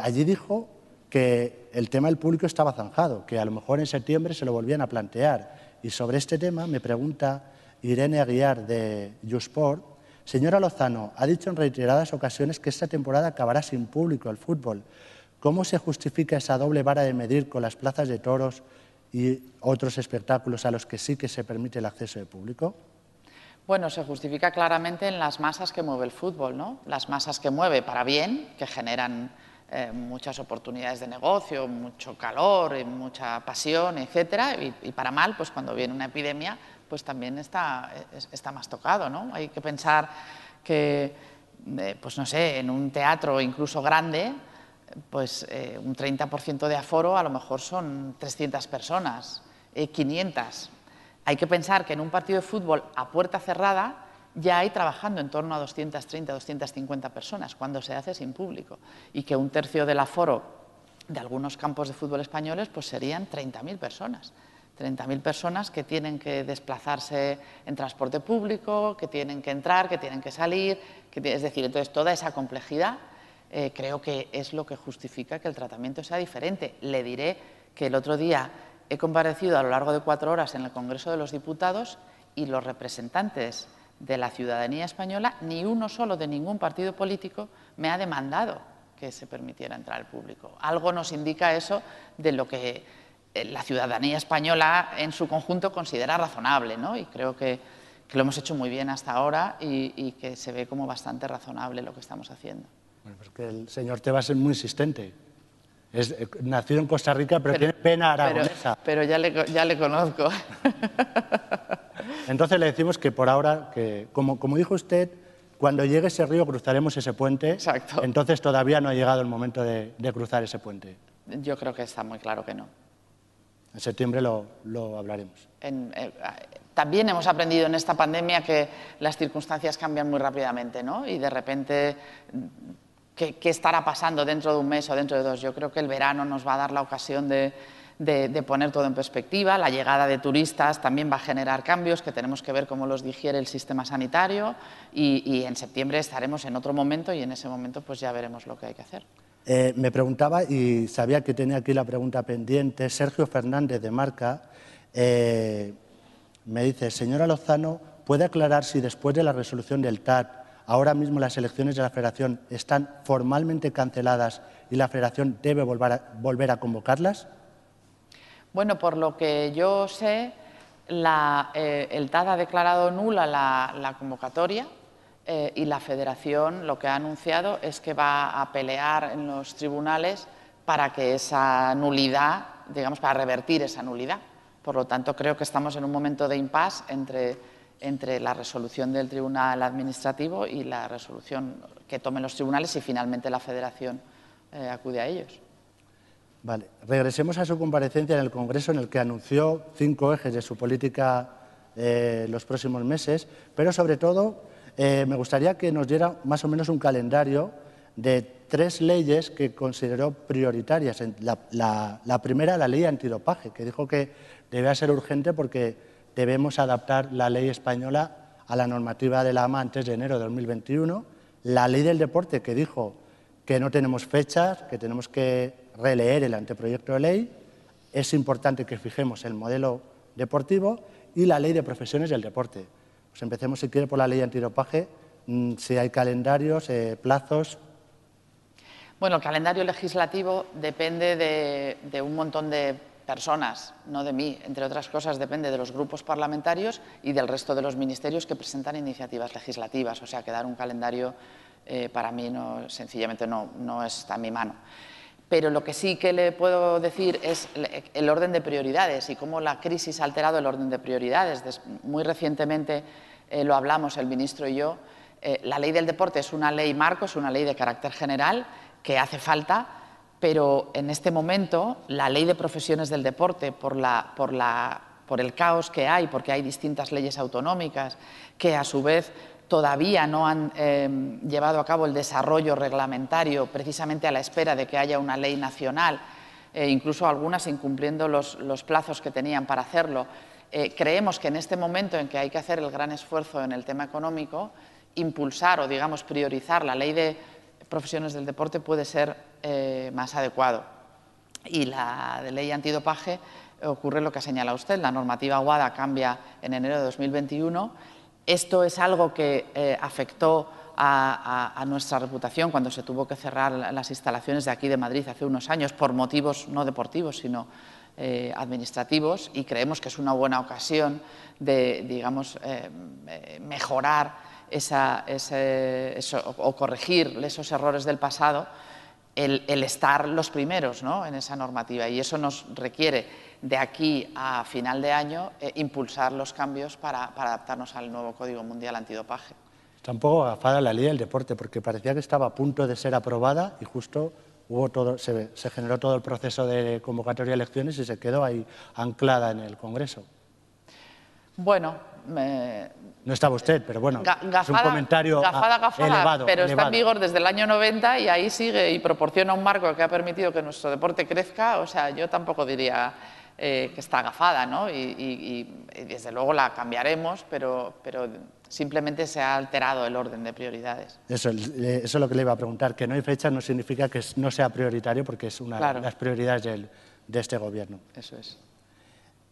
allí dijo que el tema del público estaba zanjado, que a lo mejor en septiembre se lo volvían a plantear. Y sobre este tema me pregunta Irene Aguiar de Jusport, Señora Lozano, ha dicho en reiteradas ocasiones que esta temporada acabará sin público el fútbol. ¿Cómo se justifica esa doble vara de medir con las plazas de toros y otros espectáculos a los que sí que se permite el acceso de público? Bueno, se justifica claramente en las masas que mueve el fútbol, ¿no? Las masas que mueve para bien, que generan eh, muchas oportunidades de negocio, mucho calor, y mucha pasión, etcétera, y, para mal, pues cuando viene una epidemia, pues también está, está más tocado, ¿no? Hay que pensar que, eh, pues no sé, en un teatro incluso grande, pues eh, un 30% de aforo a lo mejor son 300 personas, 500. Hay que pensar que en un partido de fútbol a puerta cerrada ya hay trabajando en torno a 230, 250 personas cuando se hace sin público y que un tercio del aforo de algunos campos de fútbol españoles pues serían 30.000 personas. 30.000 personas que tienen que desplazarse en transporte público, que tienen que entrar, que tienen que salir, es decir, entonces toda esa complejidad eh, creo que es lo que justifica que el tratamiento sea diferente. Le diré que el otro día he comparecido a lo largo de cuatro horas en el Congreso de los Diputados y los representantes de la ciudadanía española, ni uno solo de ningún partido político, me ha demandado que se permitiera entrar al público. Algo nos indica eso de lo que eh, la ciudadanía española en su conjunto considera razonable, ¿no? Y creo que, lo hemos hecho muy bien hasta ahora y, que se ve como bastante razonable lo que estamos haciendo. Bueno, pues que el señor Tebas es muy insistente. Es eh, nacido en Costa Rica, pero, tiene pena aragonesa. Pero, ya, le, ya le conozco. Entonces le decimos que por ahora, que como, como dijo usted, cuando llegue ese río cruzaremos ese puente. Exacto. Entonces todavía no ha llegado el momento de cruzar ese puente. Yo creo que está muy claro que no. En septiembre lo, hablaremos. Eh, también hemos aprendido en esta pandemia que las circunstancias cambian muy rápidamente, ¿no? Y de repente, ¿qué, estará pasando dentro de un mes o dentro de dos? Yo creo que el verano nos va a dar la ocasión de, poner todo en perspectiva. La llegada de turistas también va a generar cambios que tenemos que ver cómo los digiere el sistema sanitario y, en septiembre estaremos en otro momento y en ese momento pues ya veremos lo que hay que hacer. Eh, me preguntaba, y sabía que tenía aquí la pregunta pendiente, Sergio Fernández de Marca eh, me dice, señora Lozano, ¿puede aclarar si después de la resolución del TAT, ahora mismo las elecciones de la Federación están formalmente canceladas y la Federación debe volver a, convocarlas? Bueno, por lo que yo sé, eh, el TAT ha declarado nula la convocatoria eh, y la Federación lo que ha anunciado es que va a pelear en los tribunales para que esa nulidad, digamos, para revertir esa nulidad. Por lo tanto, creo que estamos en un momento de impasse entre, entre la resolución del Tribunal Administrativo y la resolución que tomen los tribunales y finalmente la Federación eh, acude a ellos. Vale. Regresemos a su comparecencia en el Congreso en el que anunció cinco ejes de su política eh, los próximos meses, pero sobre todo eh, me gustaría que nos diera más o menos un calendario de tres leyes que consideró prioritarias. La, primera, la ley antidopaje, que dijo que debía ser urgente porque debemos adaptar la ley española a la normativa de la AMA antes de enero de 2021. La ley del deporte, que dijo que no tenemos fechas, que tenemos que releer el anteproyecto de ley. es importante que fijemos el modelo deportivo y la ley de profesiones del deporte. Pues empecemos, si quiere, por la ley antidopaje, mm, si hay calendarios, eh, plazos. Bueno, el calendario legislativo depende de, un montón de personas, no de mí. Entre otras cosas, depende de los grupos parlamentarios y del resto de los ministerios que presentan iniciativas legislativas. O sea, que dar un calendario eh, para mí no, sencillamente no, está en mi mano. Pero lo que sí que le puedo decir es el orden de prioridades y cómo la crisis ha alterado el orden de prioridades. Muy recientemente eh, lo hablamos el ministro y yo. Eh, la ley del deporte es una ley marco, es una ley de carácter general que hace falta, pero en este momento la ley de profesiones del deporte, por, el caos que hay, porque hay distintas leyes autonómicas que a su vez todavía no han eh, llevado a cabo el desarrollo reglamentario precisamente a la espera de que haya una ley nacional, eh, incluso algunas incumpliendo los, plazos que tenían para hacerlo. Eh, creemos que en este momento en que hay que hacer el gran esfuerzo en el tema económico, impulsar o, digamos, priorizar la ley de profesiones del deporte puede ser más adecuado. Y la ley antidopaje ocurre lo que ha señalado usted. La normativa aguada cambia en enero de 2021 esto es algo que eh, afectó a, nuestra reputación cuando se tuvo que cerrar las instalaciones de aquí de Madrid hace unos años por motivos no deportivos, sino eh, administrativos y creemos que es una buena ocasión de, digamos, eh, mejorar o corregir esos errores del pasado, el, estar los primeros en esa normativa y eso nos requiere de aquí a final de año eh, impulsar los cambios para, adaptarnos al nuevo Código Mundial Antidopaje. Está un poco agafada la ley del deporte, porque parecía que estaba a punto de ser aprobada y justo hubo todo, se, generó todo el proceso de convocatoria de elecciones y se quedó ahí anclada en el Congreso. Bueno, no estaba usted, pero bueno, es un comentario elevado. Pero está en vigor desde el año 90 y ahí sigue y proporciona un marco que ha permitido que nuestro deporte crezca. O sea, yo tampoco diría eh, que está agafada, ¿no? Y, desde luego la cambiaremos, pero, pero simplemente se ha alterado el orden de prioridades. Eso, eso, es lo que le iba a preguntar, que no hay fecha no significa que no sea prioritario porque es una de las prioridades de este gobierno. Eso es.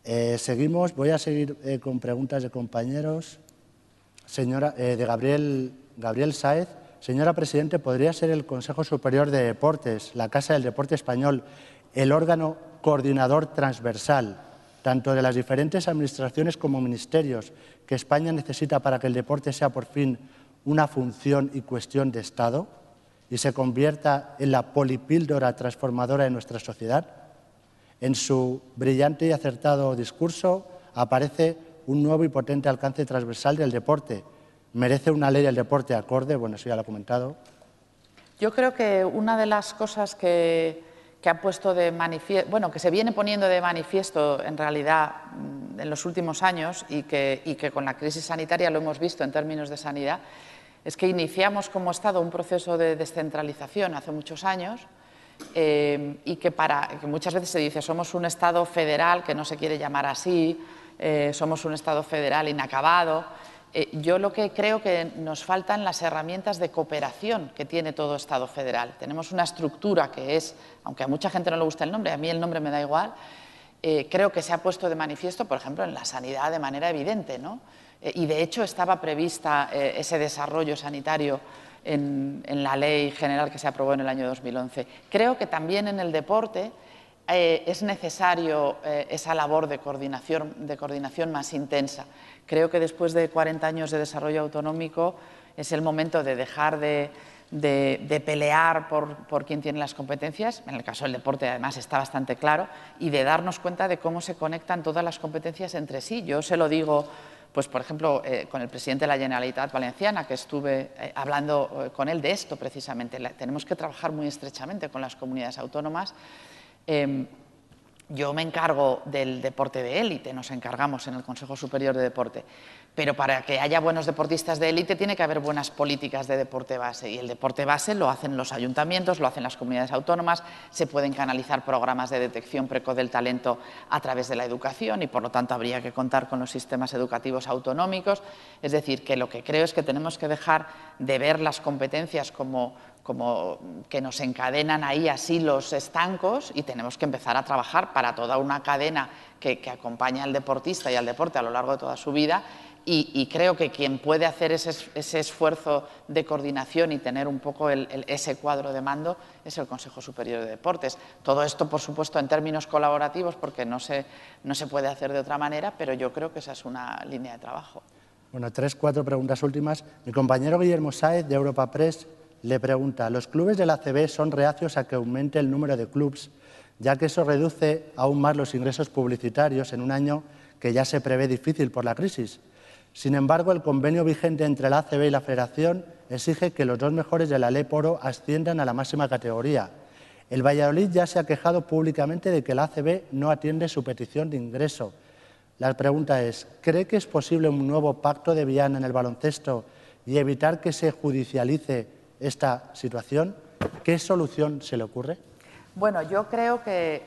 Eh, seguimos, voy a seguir eh, con preguntas de compañeros. Señora, de Gabriel, Gabriel. Señora Presidente, ¿podría ser el Consejo Superior de Deportes, la Casa del Deporte Español, el órgano coordinador transversal, tanto de las diferentes administraciones como ministerios, que España necesita para que el deporte sea por fin una función y cuestión de Estado y se convierta en la polipíldora transformadora de nuestra sociedad? En su brillante y acertado discurso aparece un nuevo y potente alcance transversal del deporte. ¿Merece una ley del deporte acorde? Bueno, eso ya lo ha comentado. Yo creo que una de las cosas que que ha puesto de manifiesto, bueno, que se viene poniendo de manifiesto en realidad mm, en los últimos años y que, y que con la crisis sanitaria lo hemos visto en términos de sanidad, es que iniciamos como Estado un proceso de descentralización hace muchos años eh, y que, para, que muchas veces se dice somos un Estado federal que no se quiere llamar así, eh, somos un Estado federal inacabado. Eh, yo lo que creo que nos faltan las herramientas de cooperación que tiene todo Estado federal. Tenemos una estructura que es, aunque a mucha gente no le gusta el nombre, a mí el nombre me da igual, creo que se ha puesto de manifiesto, por ejemplo, en la sanidad de manera evidente. ¿no? Y de hecho estaba prevista ese desarrollo sanitario en, la ley general que se aprobó en el año 2011. Creo que también en el deporte es necesario esa labor de coordinación, de más intensa. Creo que después de 40 años de desarrollo autonómico es el momento de dejar de, pelear por, por quién tiene las competencias, en el caso del deporte además está bastante claro, y de darnos cuenta de cómo se conectan todas las competencias entre sí. Yo se lo digo, pues por ejemplo, eh, con el presidente de la Generalitat Valenciana, que estuve eh, hablando eh, con él de esto precisamente. tenemos que trabajar muy estrechamente con las comunidades autónomas. Em, yo me encargo del deporte de élite, nos encargamos en el Consejo Superior de Deporte, Pero para que haya buenos deportistas de élite tiene que haber buenas políticas de deporte base. Y el deporte base lo hacen los ayuntamientos, lo hacen las comunidades autónomas, se pueden canalizar programas de detección precoz del talento a través de la educación y por lo tanto habría que contar con los sistemas educativos autonómicos. Es decir, que lo que creo es que tenemos que dejar de ver las competencias como que nos encadenan ahí así los estancos y tenemos que empezar a trabajar para toda una cadena que, acompaña al deportista y al deporte a lo largo de toda su vida y, creo que quien puede hacer ese, esfuerzo de coordinación y tener un poco ese cuadro de mando es el Consejo Superior de Deportes. Todo esto, por supuesto, en términos colaborativos, porque no se, no se puede hacer de otra manera, pero yo creo que esa es una línea de trabajo. Bueno, tres, cuatro preguntas últimas. Mi compañero Guillermo Sáez, de Europa Press, le pregunta, ¿los clubes de la ACB son reacios a que aumente el número de clubes, ya que eso reduce aún más los ingresos publicitarios en un año que ya se prevé difícil por la crisis? Sin embargo, el convenio vigente entre la ACB y la Federación exige que los dos mejores de la Leporo asciendan a la máxima categoría. El Valladolid ya se ha quejado públicamente de que la ACB no atiende su petición de ingreso. La pregunta es, ¿cree que es posible un nuevo pacto de Viana en el baloncesto y evitar que se judicialice esta situación? ¿Qué solución se le ocurre? Bueno, yo creo que...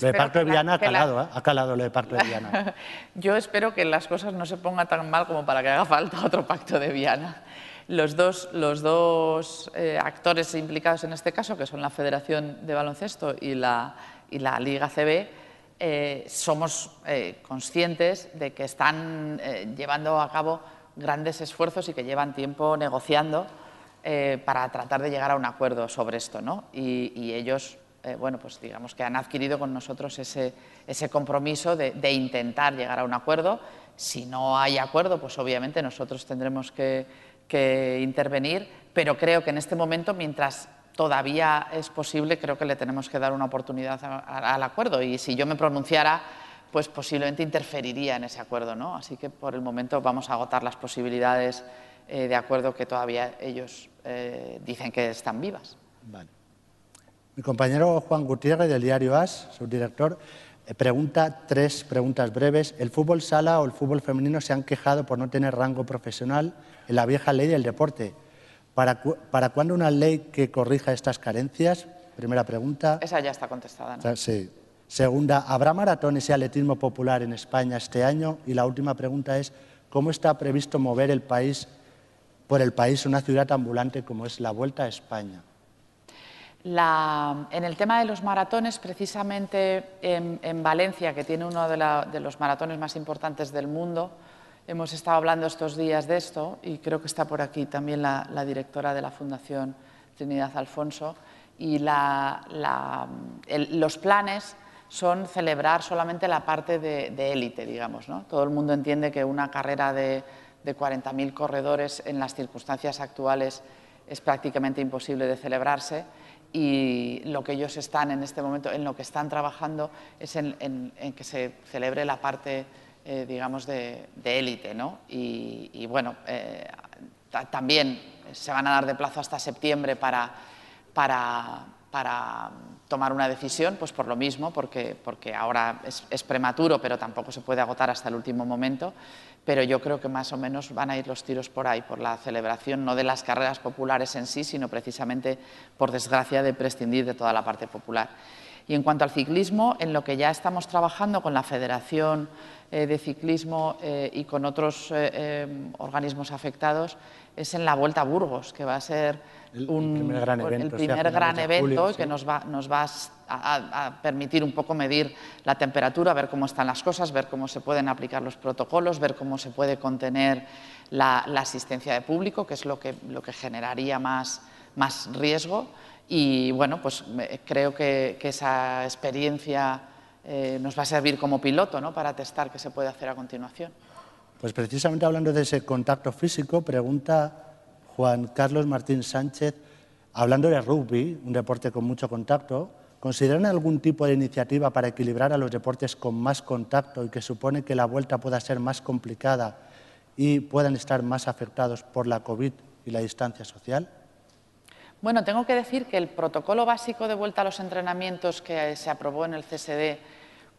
Lo de Pacto de Viana ha calado, ¿eh? ha calado lo de de Viana. yo espero que las cosas no se pongan tan mal como para que haga falta otro Pacto de Viana. Los dos, los dos eh, actores implicados en este caso, que son la Federación de Baloncesto y la, y la Liga CB, eh, somos conscientes de que están llevando a cabo grandes esfuerzos y que llevan tiempo negociando eh, para tratar de llegar a un acuerdo sobre esto. ¿no? Y, ellos, eh, bueno, pues digamos que han adquirido con nosotros ese, ese compromiso de, intentar llegar a un acuerdo. Si no hay acuerdo, pues obviamente nosotros tendremos que, intervenir, pero creo que en este momento, mientras todavía es posible, creo que le tenemos que dar una oportunidad al acuerdo. Y si yo me pronunciara, pues posiblemente interferiría en ese acuerdo. ¿no? Así que por el momento vamos a agotar las posibilidades eh, de acuerdo que todavía ellos eh, dicen que están vivas. Mi compañero Juan Gutiérrez del diario AS, subdirector, eh, pregunta tres preguntas breves. ¿El fútbol sala o el fútbol femenino se han quejado por no tener rango profesional en la vieja ley del deporte? ¿Para, para cuándo una ley que corrija estas carencias? Primera pregunta. Esa ya está contestada. ¿no? Sí. Segunda, ¿habrá maratones y atletismo popular en España este año? Y la última pregunta es, ¿cómo está previsto mover el país por el país una ciudad ambulante como es la Vuelta a España? En el tema de los maratones, precisamente en, Valencia, que tiene uno de, los maratones más importantes del mundo, hemos estado hablando estos días de esto y creo que está por aquí también la, directora de la Fundación Trinidad Alfonso. Y los planes son celebrar solamente la parte de élite, digamos. Todo el mundo entiende que una carrera de de 40.000 corredores en las circunstancias actuales es prácticamente imposible de celebrarse y lo que ellos están en este momento, en lo que están trabajando es en, que se celebre la parte, eh, digamos, de élite. ¿no? Y, bueno, eh, también se van a dar de plazo hasta septiembre para, para, para tomar una decisión, pues por lo mismo, porque, porque ahora es, es, prematuro, pero tampoco se puede agotar hasta el último momento pero yo creo que más o menos van a ir los tiros por ahí, por la celebración no de las carreras populares en sí, sino precisamente, por desgracia, de prescindir de toda la parte popular. Y en cuanto al ciclismo, en lo que ya estamos trabajando con la Federación de Ciclismo eh, y con otros eh, organismos afectados, es en la Vuelta a Burgos, que va a ser el primer gran evento, el primer gran evento que nos va, nos va a, permitir un poco medir la temperatura, ver cómo están las cosas, ver cómo se pueden aplicar los protocolos, ver cómo se puede contener la, asistencia de público, que es lo que, lo que generaría más, más riesgo. Y bueno, pues creo que, esa experiencia eh, nos va a servir como piloto ¿no? para testar qué se puede hacer a continuación. Pues precisamente hablando de ese contacto físico, pregunta Juan Carlos Martín Sánchez, hablando de rugby, un deporte con mucho contacto, ¿consideran algún tipo de iniciativa para equilibrar a los deportes con más contacto y que supone que la vuelta pueda ser más complicada y puedan estar más afectados por la COVID y la distancia social? Bueno, tengo que decir que el protocolo básico de vuelta a los entrenamientos que se aprobó en el CSD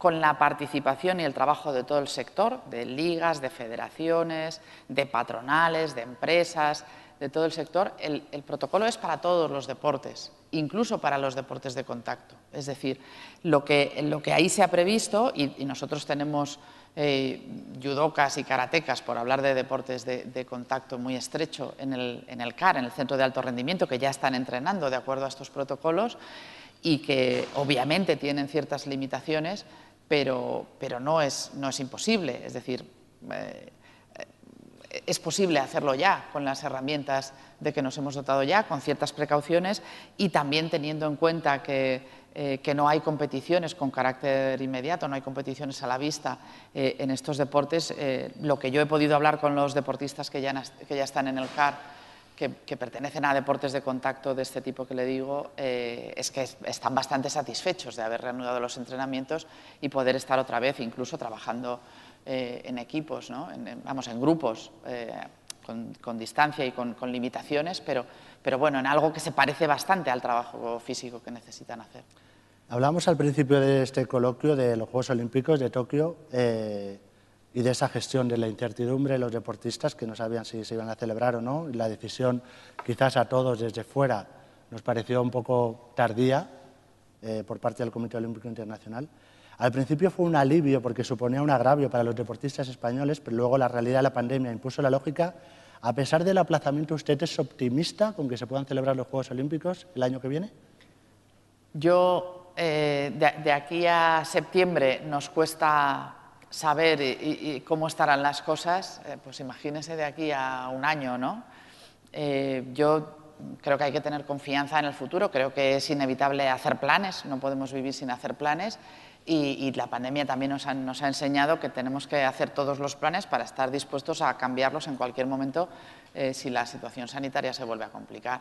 con la participación y el trabajo de todo el sector, de ligas, de federaciones, de patronales, de empresas, de todo el sector, el, protocolo es para todos los deportes, incluso para los deportes de contacto. Es decir, lo que, ahí se ha previsto, y, nosotros tenemos eh, judocas y karatecas, por hablar de deportes de, contacto muy estrecho, en el CAR, en el Centro de Alto Rendimiento, que ya están entrenando de acuerdo a estos protocolos y que obviamente tienen ciertas limitaciones, pero, pero no, es, no es imposible. Es decir, eh, es posible hacerlo ya con las herramientas de que nos hemos dotado ya, con ciertas precauciones y también teniendo en cuenta que, eh, no hay competiciones con carácter inmediato, no hay competiciones a la vista eh, en estos deportes. Eh, lo que yo he podido hablar con los deportistas que ya, que ya están en el CAR, que, pertenecen a deportes de contacto de este tipo que le digo, es que están bastante satisfechos de haber reanudado los entrenamientos y poder estar otra vez incluso trabajando eh, en equipos, ¿no? en, vamos, en grupos, eh, con, distancia y con, limitaciones, pero, pero bueno, en algo que se parece bastante al trabajo físico que necesitan hacer. Hablamos al principio de este coloquio de los Juegos Olímpicos de Tokio eh, y de esa gestión de la incertidumbre de los deportistas que no sabían si se iban a celebrar o no. La decisión, quizás a todos desde fuera, nos pareció un poco tardía por parte del Comité Olímpico Internacional. Al principio fue un alivio porque suponía un agravio para los deportistas españoles, pero luego la realidad de la pandemia impuso la lógica. A pesar del aplazamiento, ¿usted es optimista con que se puedan celebrar los Juegos Olímpicos el año que viene? Yo, eh, de, aquí a septiembre nos cuesta saber cómo estarán las cosas, eh, pues imagínese de aquí a un año, ¿no? Eh, yo creo que hay que tener confianza en el futuro, creo que es inevitable hacer planes, no podemos vivir sin hacer planes y, la pandemia también nos ha, enseñado que tenemos que hacer todos los planes para estar dispuestos a cambiarlos en cualquier momento eh, si la situación sanitaria se vuelve a complicar.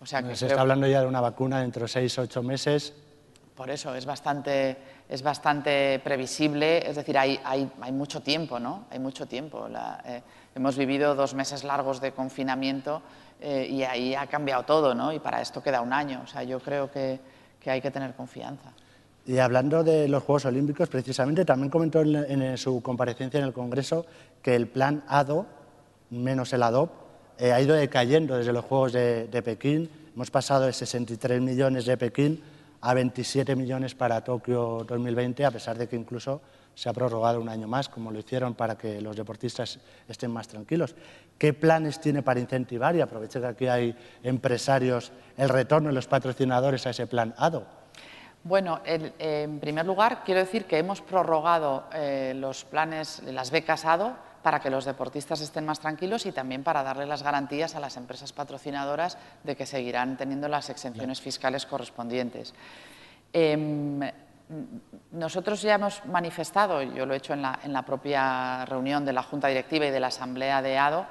O sea que se está hablando ya de una vacuna dentro de seis o ocho meses. Por eso es bastante, es bastante previsible, es decir, hay, hay, hay mucho tiempo, ¿no? Hay mucho tiempo. Eh, hemos vivido dos meses largos de confinamiento eh, y ahí ha cambiado todo, ¿no? Y para esto queda un año. O sea, yo creo que, que hay que tener confianza. Y hablando de los Juegos Olímpicos, precisamente también comentó en, su comparecencia en el Congreso que el plan ADO, menos el ADOP, eh, ha ido decayendo desde los Juegos de, Pekín. Hemos pasado de 63 millones de Pekín a 27 millones para Tokio 2020, a pesar de que incluso se ha prorrogado un año más, como lo hicieron para que los deportistas estén más tranquilos. ¿Qué planes tiene para incentivar, y aproveche que aquí hay empresarios, el retorno de los patrocinadores a ese plan ADO? Bueno, en primer lugar, quiero decir que hemos prorrogado eh, los planes, las becas ADO, para que los deportistas estén más tranquilos y también para darle las garantías a las empresas patrocinadoras de que seguirán teniendo las exenciones fiscales correspondientes. Em, nosotros ya hemos manifestado, yo lo he hecho en la, en la propia reunión de la Junta Directiva y de la Asamblea de ADO,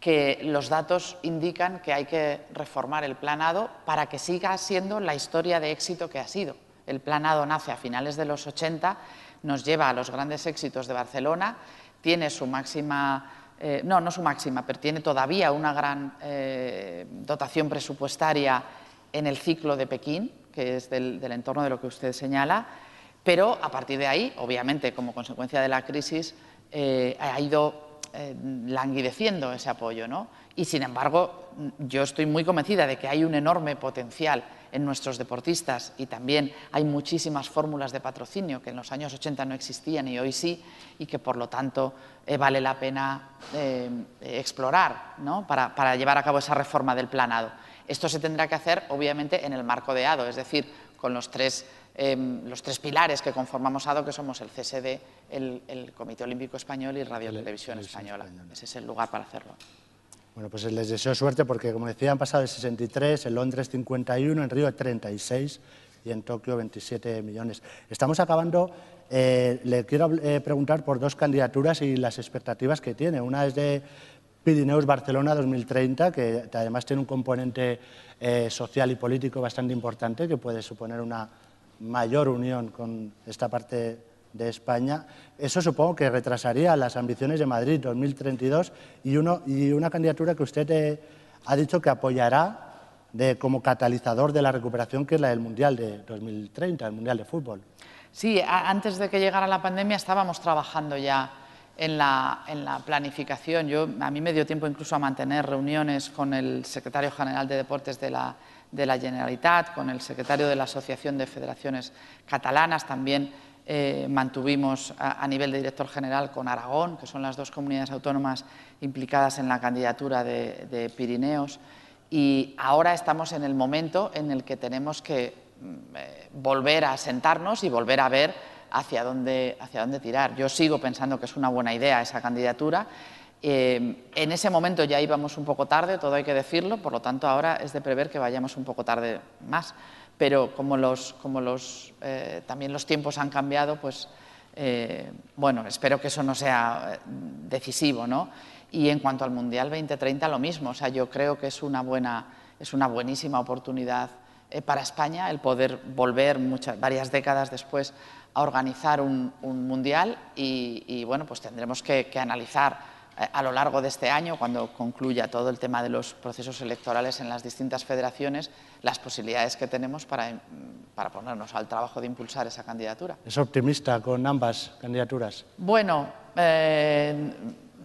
que los datos indican que hay que reformar el planado para que siga siendo la historia de éxito que ha sido. El planado nace a finales de los 80, nos lleva a los grandes éxitos de Barcelona, tiene su máxima, eh, no, no su máxima, pero tiene todavía una gran eh, dotación presupuestaria en el ciclo de Pekín, que es del, entorno de lo que usted señala, pero a partir de ahí, obviamente, como consecuencia de la crisis, eh, ha ido eh, languideciendo ese apoyo. ¿no? Y sin embargo, yo estoy muy convencida de que hay un enorme potencial en nuestros deportistas y también hay muchísimas fórmulas de patrocinio que en los años 80 no existían y hoy sí, y que por lo tanto eh, vale la pena eh, explorar ¿no? para, para llevar a cabo esa reforma del planado. Esto se tendrá que hacer, obviamente, en el marco de ADO, es decir, con los tres Em, los tres pilares que conformamos ADO, que somos el CSD, el, Comité Olímpico Español y Radio Televisión Española. Ese es el lugar para hacerlo. Bueno, pues les deseo suerte porque, como decía, han pasado de 63, en Londres 51, en Río 36 y en Tokio 27 millones. Estamos acabando. Eh, le quiero eh, preguntar por dos candidaturas y las expectativas que tiene. Una es de Pirineus Barcelona 2030, que además tiene un componente eh, social y político bastante importante, que puede suponer una mayor unión con esta parte de España. Eso supongo que retrasaría las ambiciones de Madrid 2032 y, uno, y una candidatura que usted eh, ha dicho que apoyará de, como catalizador de la recuperación, que es la del Mundial de 2030, el Mundial de Fútbol. Sí, antes de que llegara la pandemia estábamos trabajando ya en la, en la, planificación. Yo, a mí me dio tiempo incluso a mantener reuniones con el secretario general de Deportes de la, de la Generalitat, con el secretario de la Asociación de Federaciones Catalanas, también eh, mantuvimos a, nivel de director general con Aragón, que son las dos comunidades autónomas implicadas en la candidatura de, Pirineos, y ahora estamos en el momento en el que tenemos que mm, eh, volver a sentarnos y volver a ver hacia dónde, hacia dónde tirar. Yo sigo pensando que es una buena idea esa candidatura eh, en ese momento ya íbamos un poco tarde, todo hay que decirlo, por lo tanto ahora es de prever que vayamos un poco tarde más. Pero como, los, como los, eh, también los tiempos han cambiado, pues eh, bueno, espero que eso no sea decisivo. ¿no? Y en cuanto al Mundial 2030, lo mismo. O sea, yo creo que es una, buena, es una buenísima oportunidad para España el poder volver muchas, varias décadas después a organizar un, Mundial y, bueno, pues tendremos que analizar eh, a lo largo de este año, cuando concluya todo el tema de los procesos electorales en las distintas federaciones, las posibilidades que tenemos para, mm, para ponernos al trabajo de impulsar esa candidatura. ¿Es optimista con ambas candidaturas? Bueno, eh,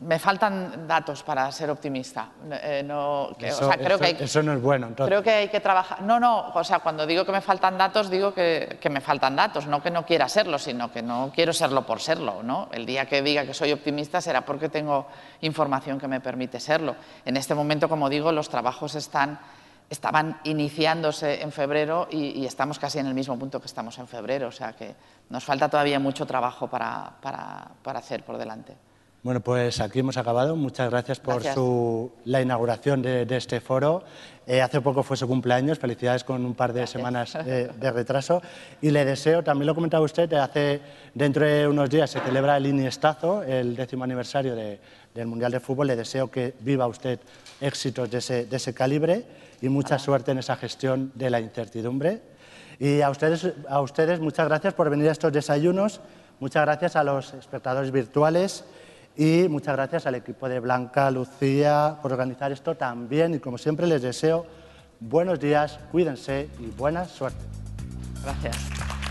me faltan datos para ser optimista. Eh, no, eso, creo que eso, no es bueno. Entonces. Creo que hay que trabajar. No, no, o sea, cuando digo que me faltan datos, digo que, que, me faltan datos, no que no quiera serlo, sino que no quiero serlo por serlo. ¿no? El día que diga que soy optimista será porque tengo información que me permite serlo. En este momento, como digo, los trabajos están, estaban iniciándose en febrero y, y estamos casi en el mismo punto que estamos en febrero, o sea que nos falta todavía mucho trabajo para, para, para hacer por delante. Bueno, pues aquí hemos acabado. Muchas gracias por Su, la inauguración de, este foro. Eh, hace poco fue su cumpleaños, felicidades con un par de semanas eh, de retraso. Y le deseo, también lo comentaba usted, hace, dentro de unos días se celebra el Iniestazo, el décimo aniversario del Mundial de Fútbol. Le deseo que viva usted éxitos de ese, de ese calibre y mucha suerte en esa gestión de la incertidumbre. Y a ustedes, a ustedes muchas gracias por venir a estos desayunos. Muchas gracias a los espectadores virtuales. Y muchas gracias al equipo de Blanca, Lucía, por organizar esto también. Y como siempre les deseo buenos días, cuídense y buena suerte. Gracias.